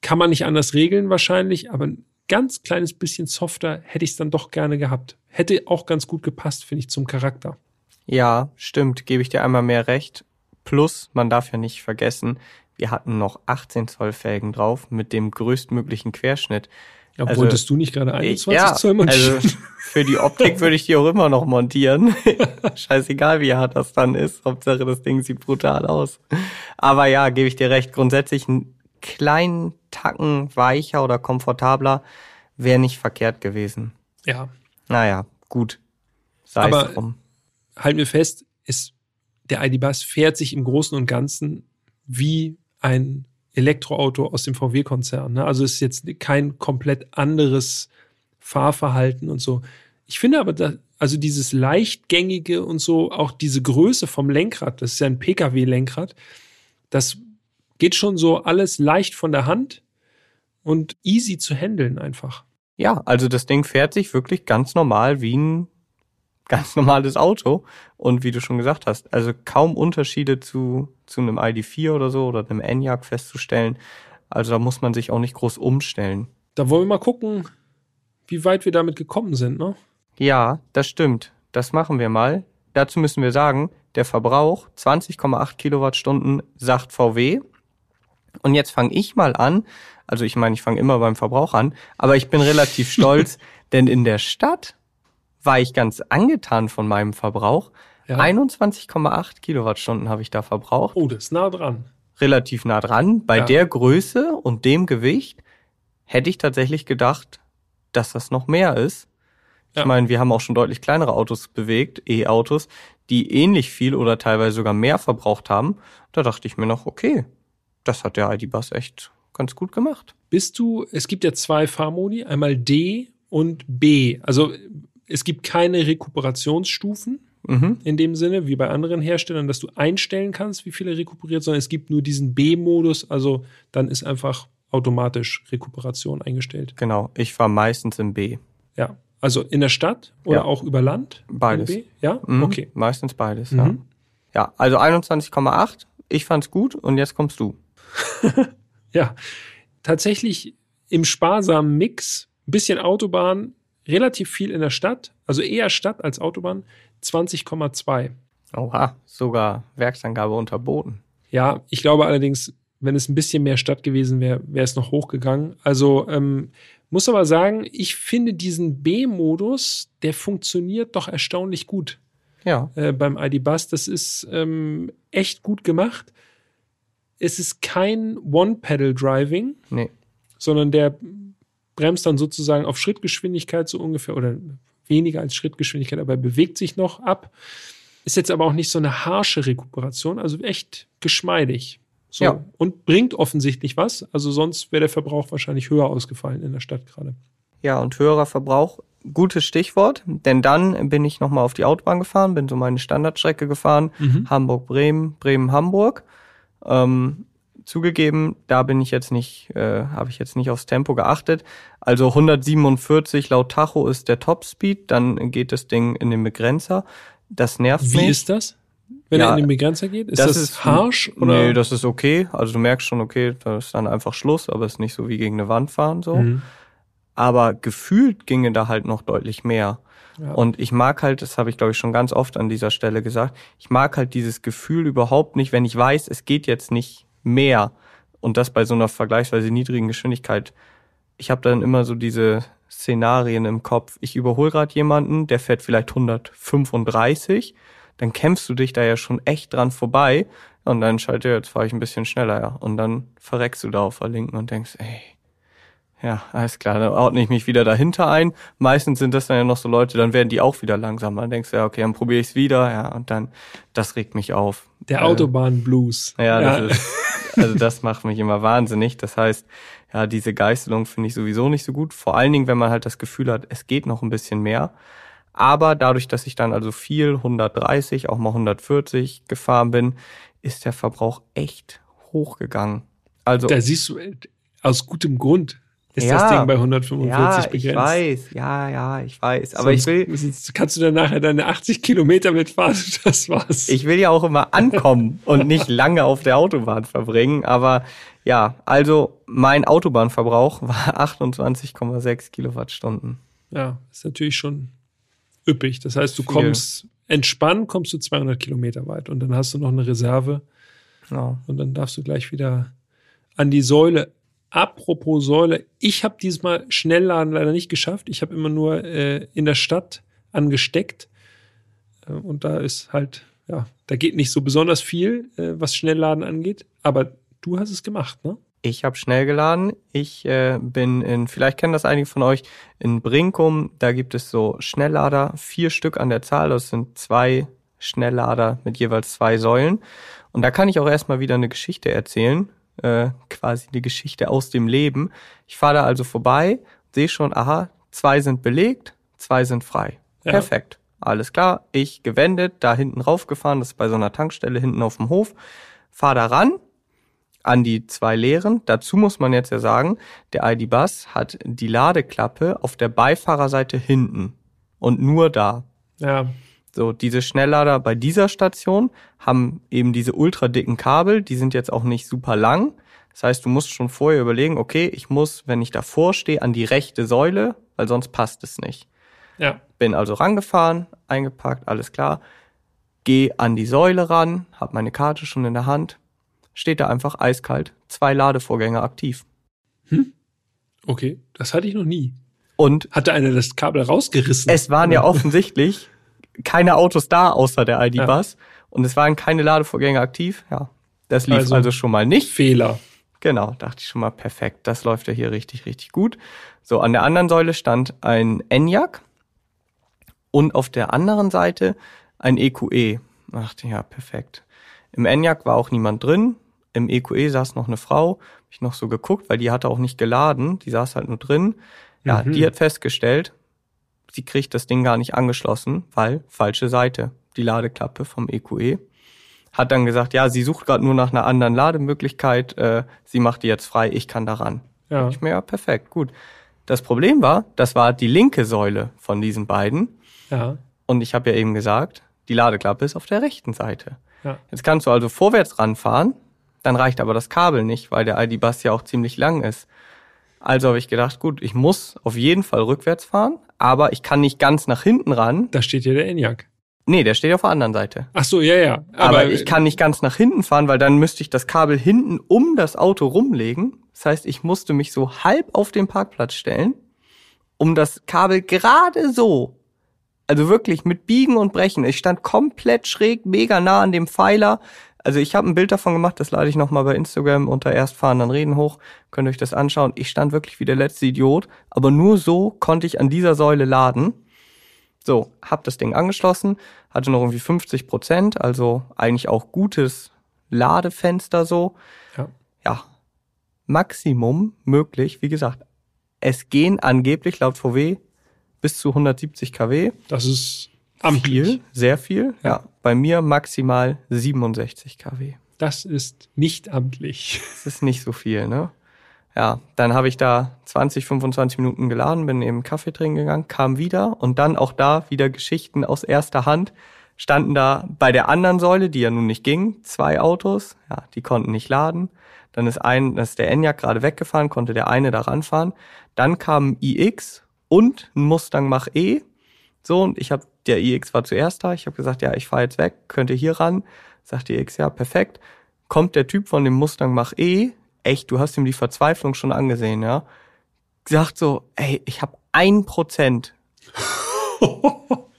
Kann man nicht anders regeln wahrscheinlich, aber ein ganz kleines bisschen softer hätte ich es dann doch gerne gehabt. Hätte auch ganz gut gepasst, finde ich, zum Charakter. Ja, stimmt, gebe ich dir einmal mehr recht. Plus, man darf ja nicht vergessen, wir hatten noch 18 Zoll Felgen drauf mit dem größtmöglichen Querschnitt. Ja, Also, wolltest du nicht gerade 21 ja, Zoll montieren? also für die Optik würde ich die auch immer noch montieren. Scheißegal, wie hart das dann ist. Hauptsache, das Ding sieht brutal aus. Aber ja, gebe ich dir recht. Grundsätzlich einen kleinen Tacken weicher oder komfortabler wäre nicht verkehrt gewesen. ja, Naja, gut. Sei Aber- es drum. halten wir fest, ist, der ID-Bus fährt sich im Großen und Ganzen wie ein Elektroauto aus dem VW-Konzern. Ne? Also ist jetzt kein komplett anderes Fahrverhalten und so. Ich finde aber, da, also dieses leichtgängige und so, auch diese Größe vom Lenkrad, das ist ja ein Pkw-Lenkrad, das geht schon so alles leicht von der Hand und easy zu handeln einfach. Ja, also das Ding fährt sich wirklich ganz normal wie ein ganz normales Auto. Und wie du schon gesagt hast, also kaum Unterschiede zu, zu einem ID4 oder so oder einem Enyaq festzustellen. Also da muss man sich auch nicht groß umstellen. Da wollen wir mal gucken, wie weit wir damit gekommen sind, ne? Ja, das stimmt. Das machen wir mal. Dazu müssen wir sagen, der Verbrauch 20,8 Kilowattstunden sagt VW. Und jetzt fange ich mal an. Also ich meine, ich fange immer beim Verbrauch an, aber ich bin relativ stolz, denn in der Stadt war ich ganz angetan von meinem Verbrauch. Ja. 21,8 Kilowattstunden habe ich da verbraucht. Oh, das ist nah dran. Relativ nah dran. Bei Ja. der Größe und dem Gewicht hätte ich tatsächlich gedacht, dass das noch mehr ist. Ja. Ich meine, wir haben auch schon deutlich kleinere Autos bewegt, E-Autos, die ähnlich viel oder teilweise sogar mehr verbraucht haben. Da dachte ich mir noch, okay, das hat der ID-Bus echt ganz gut gemacht. Bist du, es gibt ja zwei Fahrmodi, einmal D und B. Also es gibt keine Rekuperationsstufen. Mhm. in dem Sinne, wie bei anderen Herstellern, dass du einstellen kannst, wie viel er rekuperiert, sondern es gibt nur diesen B-Modus, also dann ist einfach automatisch Rekuperation eingestellt. Genau. Ich fahre meistens im B. Ja. Also in der Stadt oder Ja. auch über Land? Beides. Ja? Mhm. Okay. Meistens beides, Mhm. ja. Ja, also 21,8. Ich fand's gut und jetzt kommst du. Ja. Tatsächlich im sparsamen Mix, ein bisschen Autobahn, relativ viel in der Stadt, also eher Stadt als Autobahn, 20,2. Oha, sogar Werksangabe unterboten. Ja, ich glaube allerdings, wenn es ein bisschen mehr Stadt gewesen wäre, wäre es noch hochgegangen. Also ähm, muss aber sagen, ich finde diesen B-Modus, der funktioniert doch erstaunlich gut Ja. äh, beim ID-Bus. Das ist ähm, echt gut gemacht. Es ist kein One-Pedal-Driving, Nee. sondern der bremst dann sozusagen auf Schrittgeschwindigkeit so ungefähr oder weniger als Schrittgeschwindigkeit, aber er bewegt sich noch ab. Ist jetzt aber auch nicht so eine harsche Rekuperation, also echt geschmeidig. So. Ja. Und bringt offensichtlich was. Also sonst wäre der Verbrauch wahrscheinlich höher ausgefallen in der Stadt gerade. Ja, und höherer Verbrauch, gutes Stichwort, denn dann bin ich nochmal auf die Autobahn gefahren, bin so meine Standardstrecke gefahren, Hamburg-Bremen, Bremen-Hamburg. Ähm, zugegeben, da bin ich jetzt nicht, äh, habe ich jetzt nicht aufs Tempo geachtet. Also 147 laut Tacho ist der Topspeed, dann geht das Ding in den Begrenzer. Das nervt Wie mich. ist das, wenn Ja, er in den Begrenzer geht? Ist das das, ist- harsh? Oder? Nee, das ist okay. Also du merkst schon, okay, da ist dann einfach Schluss, aber es ist nicht so wie gegen eine Wand fahren so. Mhm. Aber gefühlt ginge da halt noch deutlich mehr. Ja. Und ich mag halt, das habe ich glaube ich schon ganz oft an dieser Stelle gesagt, ich mag halt dieses Gefühl überhaupt nicht, wenn ich weiß, es geht jetzt nicht mehr und das bei so einer vergleichsweise niedrigen Geschwindigkeit. Ich habe dann immer so diese Szenarien im Kopf. Ich überhole gerade jemanden, der fährt vielleicht 135, dann kämpfst du dich da ja schon echt dran vorbei und dann er, jetzt fahre ich ein bisschen schneller, ja. Und dann verreckst du da auf der Linken und denkst, ey, ja, alles klar, dann ordne ich mich wieder dahinter ein. Meistens sind das dann ja noch so Leute, dann werden die auch wieder langsamer. Dann denkst du, ja, okay, dann probiere ich es wieder, ja, und dann, das regt mich auf. Der Äh, Autobahn-Blues. Ja, das ist, also das macht mich immer wahnsinnig. Das heißt, ja, diese Geißelung finde ich sowieso nicht so gut. Vor allen Dingen, wenn man halt das Gefühl hat, es geht noch ein bisschen mehr. Aber dadurch, dass ich dann also viel 130, auch mal 140 gefahren bin, ist der Verbrauch echt hochgegangen. Also Da siehst du, äh, aus gutem Grund ist Ja. das Ding bei 145 ja, begrenzt. ich weiß, ja, ja, ich weiß. Aber Sonst, ich will, sonst kannst du dann nachher deine 80 Kilometer mitfahren. Das war's. ich will ja auch immer ankommen und nicht lange auf der Autobahn verbringen. Aber ja, also mein Autobahnverbrauch war 28,6 Kilowattstunden. ja, ist natürlich schon üppig. Das heißt, du Viel. kommst entspannt, kommst du 200 Kilometer weit und dann hast du noch eine Reserve Ja. und dann darfst du gleich wieder an die Säule. Apropos Säule, ich habe diesmal Schnellladen leider nicht geschafft. Ich habe immer nur äh, in der Stadt angesteckt. Äh, und da ist halt, ja, da geht nicht so besonders viel, äh, was Schnellladen angeht. Aber du hast es gemacht, ne? Ich habe schnell geladen. Ich äh, bin in, vielleicht kennen das einige von euch, in Brinkum, da gibt es so Schnelllader, vier Stück an der Zahl. Das sind zwei Schnelllader mit jeweils zwei Säulen. Und da kann ich auch erstmal wieder eine Geschichte erzählen, äh, quasi die Geschichte aus dem Leben. Ich fahre da also vorbei, sehe schon, aha, zwei sind belegt, zwei sind frei. Ja. Perfekt. Alles klar, ich gewendet, da hinten raufgefahren, das ist bei so einer Tankstelle hinten auf dem Hof, fahr da ran, an die zwei leeren. Dazu muss man jetzt ja sagen, der ID-Bus hat die Ladeklappe auf der Beifahrerseite hinten und nur da. Ja, So, diese Schnelllader bei dieser Station haben eben diese ultra dicken Kabel, die sind jetzt auch nicht super lang. Das heißt, du musst schon vorher überlegen, okay, ich muss, wenn ich davor stehe, an die rechte Säule, weil sonst passt es nicht. ja. Bin also rangefahren, eingepackt, alles klar. Geh an die Säule ran, hab meine Karte schon in der Hand. Steht da einfach eiskalt, zwei Ladevorgänge aktiv. Okay, das hatte ich noch nie. Und Hatte einer das Kabel rausgerissen? es waren ja offensichtlich keine Autos da außer der ID-Bus. Und es waren keine Ladevorgänge aktiv. Ja, das lief also, Also- schon mal nicht. Fehler. Genau, dachte ich schon mal perfekt. Das läuft ja hier richtig, richtig gut. So, an der anderen Säule stand ein Enyaq und auf der anderen Seite ein EQE. Dachte, ja, perfekt. Im Enyaq war auch niemand drin. Im EQE saß noch eine Frau. Hab ich noch so geguckt, weil die hatte auch nicht geladen. Die saß halt nur drin. Ja, Mhm. die hat festgestellt, sie kriegt das Ding gar nicht angeschlossen, weil falsche Seite. die Ladeklappe vom EQE. Hat dann gesagt, ja, sie sucht gerade nur nach einer anderen Lademöglichkeit, äh, sie macht die jetzt frei, ich kann daran. Ja. Ich mir, ja, perfekt, gut. Das Problem war, das war die linke Säule von diesen beiden. Ja. Und ich habe ja eben gesagt, die Ladeklappe ist auf der rechten Seite. Ja. Jetzt kannst du also vorwärts ranfahren, dann reicht aber das Kabel nicht, weil der ID-Bus ja auch ziemlich lang ist. Also habe ich gedacht, gut, ich muss auf jeden Fall rückwärts fahren, aber ich kann nicht ganz nach hinten ran. Da steht ja der ENIAC. Nee, der steht auf der anderen Seite. Ach so, ja, ja. Aber, ich kann nicht ganz nach hinten fahren, weil dann müsste ich das Kabel hinten um das Auto rumlegen. Das heißt, ich musste mich so halb auf den Parkplatz stellen, um das Kabel gerade so, also wirklich mit Biegen und Brechen. Ich stand komplett schräg, mega nah an dem Pfeiler. Also ich habe ein Bild davon gemacht, das lade ich nochmal bei Instagram unter Erstfahren dann reden hoch. Könnt ihr euch das anschauen. Ich stand wirklich wie der letzte Idiot, aber nur so konnte ich an dieser Säule laden. So, hab das Ding angeschlossen, hatte noch irgendwie 50 Prozent, also eigentlich auch gutes Ladefenster so. Ja. Ja, Maximum möglich, wie gesagt, es gehen angeblich laut VW bis zu 170 kW. Das ist amtlich. Viel, sehr viel. Ja. Ja. bei mir maximal 67 kW. Das ist nicht amtlich. Das ist nicht so viel, ne? Ja, dann habe ich da 20, 25 Minuten geladen, bin eben Kaffee trinken gegangen, kam wieder und dann auch da wieder Geschichten aus erster Hand. Standen da bei der anderen Säule, die ja nun nicht ging, zwei Autos, ja, die konnten nicht laden. Dann ist ein, das ist der Enyaq gerade weggefahren, konnte der eine da ranfahren. Dann kam ein iX und ein Mustang Mach E. So, und ich habe, der iX war zuerst da. Ich habe gesagt, ja, ich fahre jetzt weg, könnte hier ran. Sagt die iX, ja, perfekt. Kommt der Typ von dem Mustang Mach E, echt, du hast ihm die Verzweiflung schon angesehen, ja. Sagt so, ey, ich habe ein Prozent.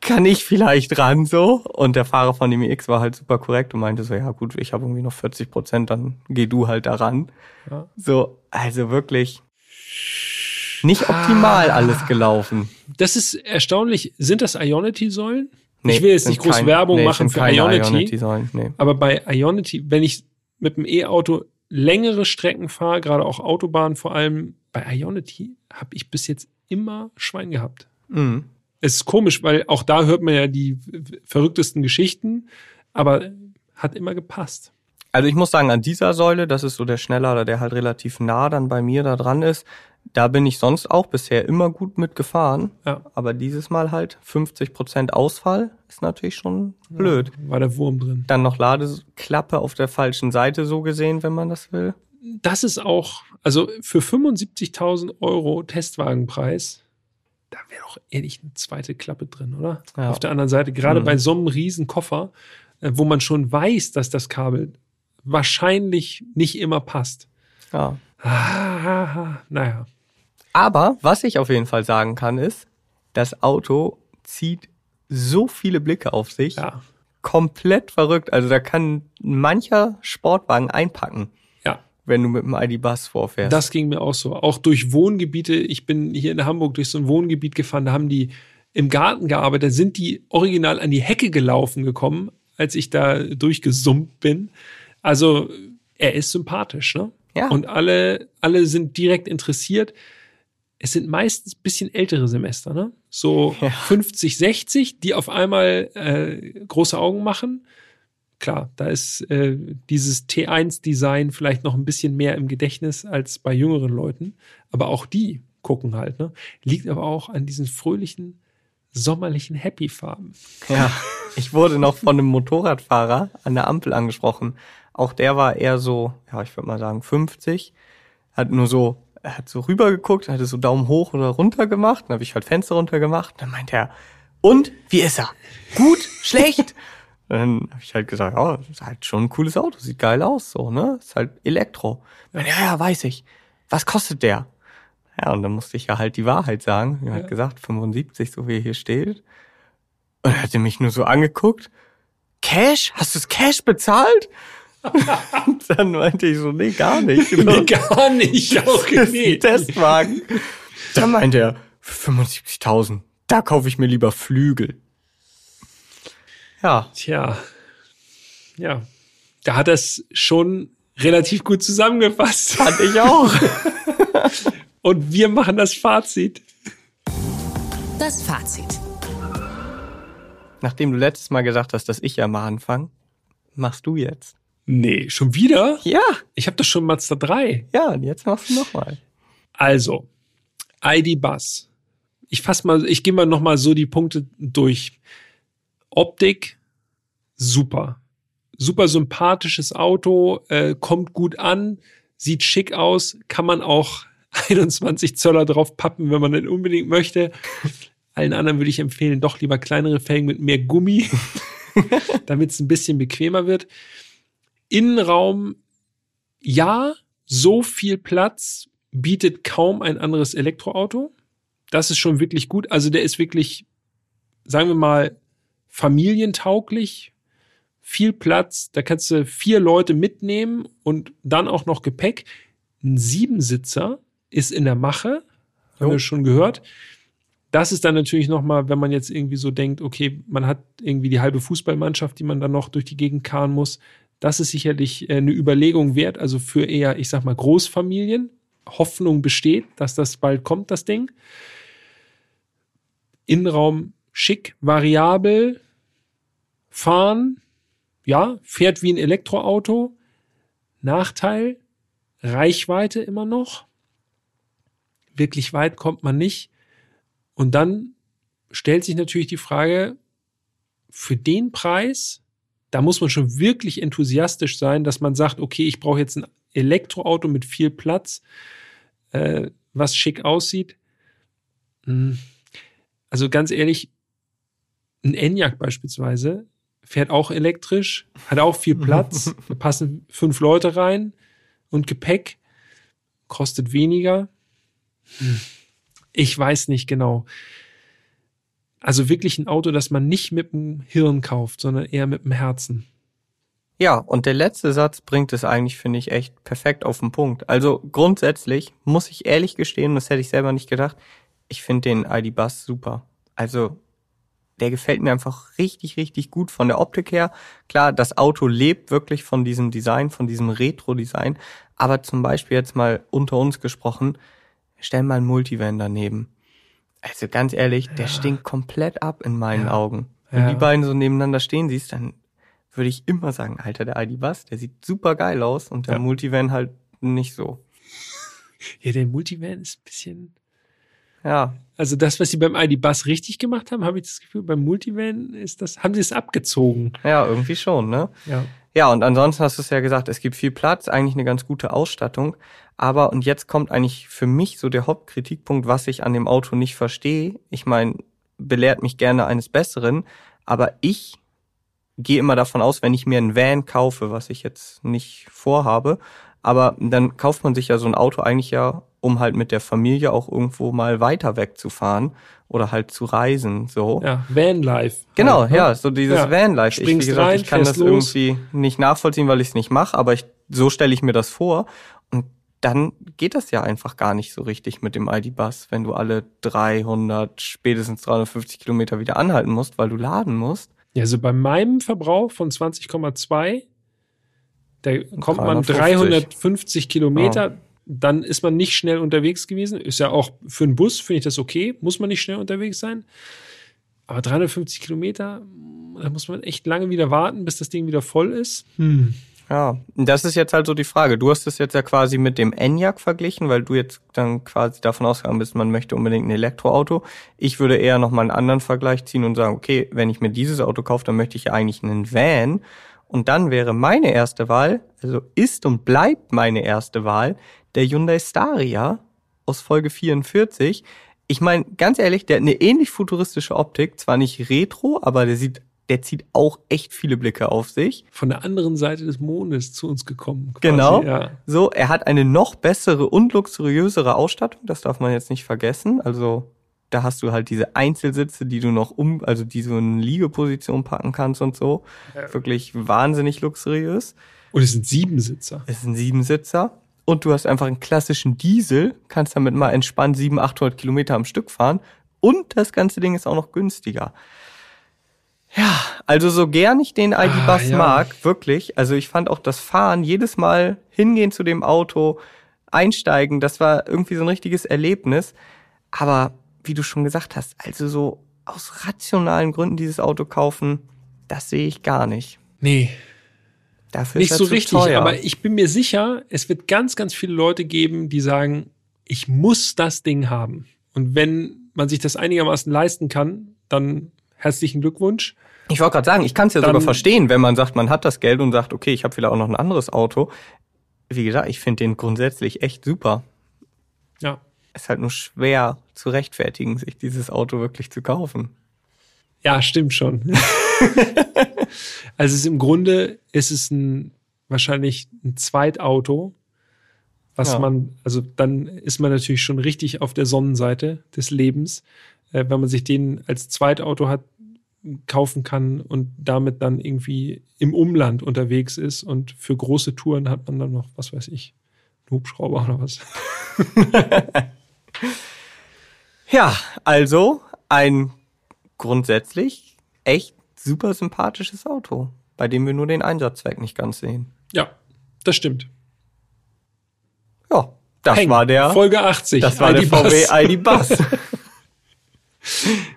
Kann ich vielleicht ran so? Und der Fahrer von dem iX war halt super korrekt und meinte so, ja gut, ich habe irgendwie noch 40 Prozent, dann geh du halt da ran. Ja. So, also wirklich nicht optimal alles gelaufen. Das ist erstaunlich. Sind das Ionity-Säulen? Nee, ich will jetzt nicht groß kein- Werbung nee, machen für Ionity, Ionity-Säulen, nee. aber bei Ionity, wenn ich mit dem E-Auto längere Strecken fahre, gerade auch Autobahn vor allem, bei Ionity habe ich bis jetzt immer Schwein gehabt. Mhm. Es ist komisch, weil auch da hört man ja die verrücktesten Geschichten, aber hat immer gepasst. Also ich muss sagen, an dieser Säule, das ist so der Schnelllader, der halt relativ nah dann bei mir da dran ist, da bin ich sonst auch bisher immer gut mitgefahren. Ja. Aber dieses Mal halt 50% Ausfall ist natürlich schon blöd. War der Wurm drin. Dann noch Ladeklappe auf der falschen Seite so gesehen, wenn man das will. Das ist auch, also für 75.000 Euro Testwagenpreis, da wäre doch ehrlich eine zweite Klappe drin, oder? Ja. Auf der anderen Seite, gerade Mhm. bei so einem riesen Koffer, äh, wo man schon weiß, dass das Kabel wahrscheinlich nicht immer passt. Ja. Ah, naja. Aber was ich auf jeden Fall sagen kann, ist, das Auto zieht so viele Blicke auf sich. Ja. Komplett verrückt. Also da kann mancher Sportwagen einpacken, Ja. wenn du mit dem ID-Bus vorfährst. Das ging mir auch so. Auch durch Wohngebiete. Ich bin hier in Hamburg durch so ein Wohngebiet gefahren, da haben die im Garten gearbeitet, da sind die original an die Hecke gelaufen gekommen, als ich da durchgesummt bin. Also er ist sympathisch, ne? Ja. Und alle, alle sind direkt interessiert. Es sind meistens bisschen ältere Semester, ne? So Ja. 50, 60, die auf einmal äh, große Augen machen. Klar, da ist äh, dieses T1-Design vielleicht noch ein bisschen mehr im Gedächtnis als bei jüngeren Leuten. Aber auch die gucken halt, ne? Liegt aber auch an diesen fröhlichen, sommerlichen Happy-Farben. Ja, ich wurde noch von einem Motorradfahrer an der Ampel angesprochen. Auch der war eher so, ja, ich würde mal sagen 50. Hat nur so, er hat so rübergeguckt, hatte so Daumen hoch oder runter gemacht. Dann habe ich halt Fenster runter gemacht. Dann meint er, und, wie ist er? Gut? Schlecht? Dann habe ich halt gesagt, ja, ist halt schon ein cooles Auto, sieht geil aus, so, ne? Ist halt Elektro. Ja, ja, weiß ich. Was kostet der? Ja, und dann musste ich ja halt die Wahrheit sagen. Er hat gesagt, 75, so wie hier steht. Und er hatte mich nur so angeguckt. Cash? Hast du das Cash bezahlt? Und dann meinte ich so, nee, gar nicht. Nee, gar nicht. Auch Das ist nee. ein Testwagen. Dann meinte er, für 75.000, da kaufe ich mir lieber Flügel. Ja, Tja, ja, da hat das schon relativ gut zusammengefasst. fand ich auch. Und wir machen das Fazit. Das Fazit. Nachdem du letztes Mal gesagt hast, dass ich ja mal anfange, machst du jetzt. Nee, schon wieder? Ja, Ich habe doch schon Mazda 3. ja, und jetzt machst du nochmal. Also, ID Bus. Ich fass mal, ich gehe mal noch mal so die Punkte durch. Optik, super. Super sympathisches Auto, äh, kommt gut an, sieht schick aus, kann man auch 21 Zöller drauf pappen, wenn man den unbedingt möchte. Allen anderen würde ich empfehlen, doch lieber kleinere Felgen mit mehr Gummi, damit es ein bisschen bequemer wird. Innenraum, ja, so viel Platz bietet kaum ein anderes Elektroauto. Das ist schon wirklich gut. Also der ist wirklich, sagen wir mal, familientauglich. Viel Platz, da kannst du vier Leute mitnehmen und dann auch noch Gepäck. Ein Siebensitzer ist in der Mache, haben Jo. wir schon gehört. Das ist dann natürlich nochmal, wenn man jetzt irgendwie so denkt, okay, man hat irgendwie die halbe Fußballmannschaft, die man dann noch durch die Gegend karren muss. Das ist sicherlich äh, eine Überlegung wert, also für eher, ich sag mal, Großfamilien. Hoffnung besteht, dass das bald kommt, das Ding. Innenraum schick, variabel, fahren, ja, fährt wie ein Elektroauto. Nachteil, Reichweite immer noch. Wirklich weit kommt man nicht. Und dann stellt sich natürlich die Frage, für den Preis, da muss man schon wirklich enthusiastisch sein, dass man sagt, okay, ich brauche jetzt ein Elektroauto mit viel Platz, äh, was schick aussieht. Hm. Also ganz ehrlich, ein Enyaq beispielsweise fährt auch elektrisch, hat auch viel Platz, da passen fünf Leute rein und Gepäck kostet weniger. Hm. Ich weiß nicht genau. Also wirklich ein Auto, das man nicht mit dem Hirn kauft, sondern eher mit dem Herzen. Ja, und der letzte Satz bringt es eigentlich, finde ich, echt perfekt auf den Punkt. Also grundsätzlich muss ich ehrlich gestehen, das hätte ich selber nicht gedacht, ich finde den ID Bus super. Also der gefällt mir einfach richtig, richtig gut von der Optik her. Klar, das Auto lebt wirklich von diesem Design, von diesem Retro-Design. Aber zum Beispiel jetzt mal unter uns gesprochen, stell mal einen Multivan daneben. Also ganz ehrlich, der stinkt komplett ab in meinen Ja. Augen. Wenn Ja. die beiden so nebeneinander stehen siehst, dann würde ich immer sagen, Alter, der ID Bus, der sieht super geil aus und der Ja. Multivan halt nicht so. Ja, der Multivan ist ein bisschen. Ja, Also das, was sie beim ID Bus richtig gemacht haben, habe ich das Gefühl, beim Multivan ist das, haben sie es abgezogen. ja, irgendwie schon, ne? Ja. Ja, und ansonsten hast du es ja gesagt, es gibt viel Platz, eigentlich eine ganz gute Ausstattung. Aber, und jetzt kommt eigentlich für mich so der Hauptkritikpunkt, was ich an dem Auto nicht verstehe. Ich meine, belehrt mich gerne eines Besseren, aber ich gehe immer davon aus, wenn ich mir einen Van kaufe, was ich jetzt nicht vorhabe, aber dann kauft man sich ja so ein Auto eigentlich ja, um halt mit der Familie auch irgendwo mal weiter wegzufahren oder halt zu reisen, so. Ja, Vanlife. Genau, Halt, ne? ja, so dieses Ja. Vanlife. Ich, wie gesagt, rein, ich kann das los. irgendwie nicht nachvollziehen, weil ich es nicht mache, aber ich, so stelle ich mir das vor. Dann geht das ja einfach gar nicht so richtig mit dem ID-Bus, wenn du alle 300, spätestens 350 Kilometer wieder anhalten musst, weil du laden musst. Ja, also bei meinem Verbrauch von 20,2, da kommt man 350. 350 Kilometer, dann ist man nicht schnell unterwegs gewesen. Ist ja auch für einen Bus, finde ich das okay, muss man nicht schnell unterwegs sein. Aber 350 Kilometer, da muss man echt lange wieder warten, bis das Ding wieder voll ist. Hm. Ja, das ist jetzt halt so die Frage. Du hast es jetzt ja quasi mit dem Enyaq verglichen, weil du jetzt dann quasi davon ausgegangen bist, man möchte unbedingt ein Elektroauto. Ich würde eher nochmal einen anderen Vergleich ziehen und sagen, okay, wenn ich mir dieses Auto kaufe, dann möchte ich ja eigentlich einen Van. Und dann wäre meine erste Wahl, also ist und bleibt meine erste Wahl, der Hyundai Staria aus Folge 44. Ich meine, ganz ehrlich, der hat eine ähnlich futuristische Optik, zwar nicht retro, aber der sieht, der zieht auch echt viele Blicke auf sich. Von der anderen Seite des Mondes zu uns gekommen. quasi, Genau. Ja. So, er hat eine noch bessere und luxuriösere Ausstattung, das darf man jetzt nicht vergessen. Also, da hast du halt diese Einzelsitze, die du noch um, also die du in Liegeposition packen kannst und so. Wirklich wahnsinnig luxuriös. Und es sind Siebensitzer. Es ein Siebensitzer. Und du hast einfach einen klassischen Diesel, kannst damit mal entspannt 700, 800 Kilometer am Stück fahren. Und das ganze Ding ist auch noch günstiger. Ja, also so gern ich den ID-Bus Ah, ja. mag, wirklich. Also ich fand auch das Fahren, jedes Mal hingehen zu dem Auto, einsteigen, das war irgendwie so ein richtiges Erlebnis. Aber wie du schon gesagt hast, also so aus rationalen Gründen dieses Auto kaufen, das sehe ich gar nicht. Nee, Dafür nicht ist so zu richtig, teuer. aber ich bin mir sicher, es wird ganz, ganz viele Leute geben, die sagen, ich muss das Ding haben. Und wenn man sich das einigermaßen leisten kann, dann herzlichen Glückwunsch. Ich wollte gerade sagen, ich kann es ja Dann- sogar verstehen, wenn man sagt, man hat das Geld und sagt, okay, ich habe vielleicht auch noch ein anderes Auto. Wie gesagt, ich finde den grundsätzlich echt super. Ja. Es ist halt nur schwer zu rechtfertigen, sich dieses Auto wirklich zu kaufen. Ja, stimmt schon. also es ist im Grunde ist es ein wahrscheinlich ein Zweitauto, was Ja. man, also dann ist man natürlich schon richtig auf der Sonnenseite des Lebens, äh, wenn man sich den als Zweitauto hat kaufen kann und damit dann irgendwie im Umland unterwegs ist und für große Touren hat man dann noch, was weiß ich, einen Hubschrauber oder was. Ja, also ein grundsätzlich echt super sympathisches Auto, bei dem wir nur den Einsatzzweck nicht ganz sehen. Ja, das stimmt. Ja, das Peng, war der, Folge 80. das war der ID-Bus. VW ID Bus.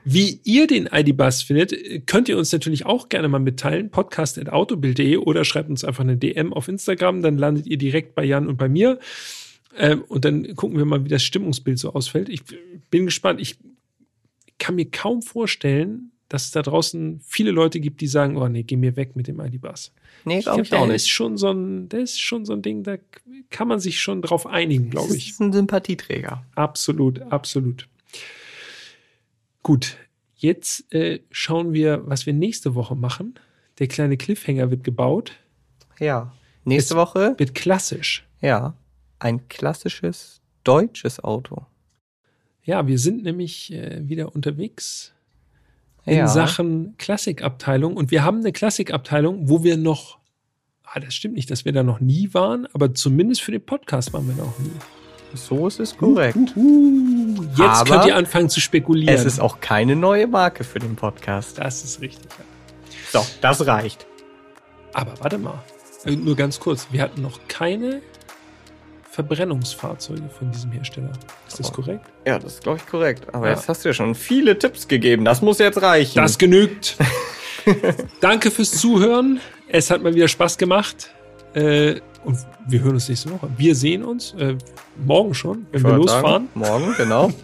Wie ihr den ID-Bus findet, könnt ihr uns natürlich auch gerne mal mitteilen. Podcast.autobild.de oder schreibt uns einfach eine DM auf Instagram. Dann landet ihr direkt bei Jan und bei mir. Ähm, und dann gucken wir mal, wie das Stimmungsbild so ausfällt. Ich bin gespannt. Ich kann mir kaum vorstellen, dass es da draußen viele Leute gibt, die sagen, oh nee, geh mir weg mit dem ID-Bus. nee, Ich glaube ich auch der ist nicht. schon so ein, der ist schon so ein Ding, da kann man sich schon drauf einigen, glaube Das ich. ist ein Sympathieträger. Absolut, absolut. Gut, jetzt äh, schauen wir, was wir nächste Woche machen. Der kleine Cliffhanger wird gebaut, Ja. Nächste Es- Woche, wird klassisch. ja, ein klassisches deutsches Auto. Ja, wir sind nämlich äh, wieder unterwegs in Ja. Sachen Klassikabteilung und wir haben eine Klassikabteilung, wo wir noch, ah, das stimmt nicht, dass wir da noch nie waren, aber zumindest für den Podcast waren wir noch nie. So ist es korrekt. Uh, jetzt Aber könnt ihr anfangen zu spekulieren. Es ist auch keine neue Marke für den Podcast. das ist richtig. ja. So, das reicht. Aber warte mal, äh, nur ganz kurz. Wir hatten noch keine Verbrennungsfahrzeuge von diesem Hersteller. Ist das Oh. korrekt? Ja, das ist, glaube ich, korrekt. Aber Ja. jetzt hast du ja schon viele Tipps gegeben. Das muss jetzt reichen. Das genügt. Danke fürs Zuhören. Es hat mal wieder Spaß gemacht. Äh, und wir hören uns nächste Woche. Wir sehen uns äh, morgen schon, wenn Ich wir losfahren. sagen, Morgen, genau.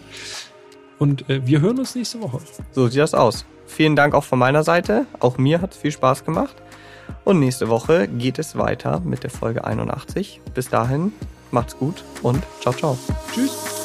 Und äh, wir hören uns nächste Woche. So sieht das aus. Vielen Dank auch von meiner Seite. Auch mir hat es viel Spaß gemacht. Und nächste Woche geht es weiter mit der Folge 81. Bis dahin, macht's gut und ciao, ciao. Tschüss.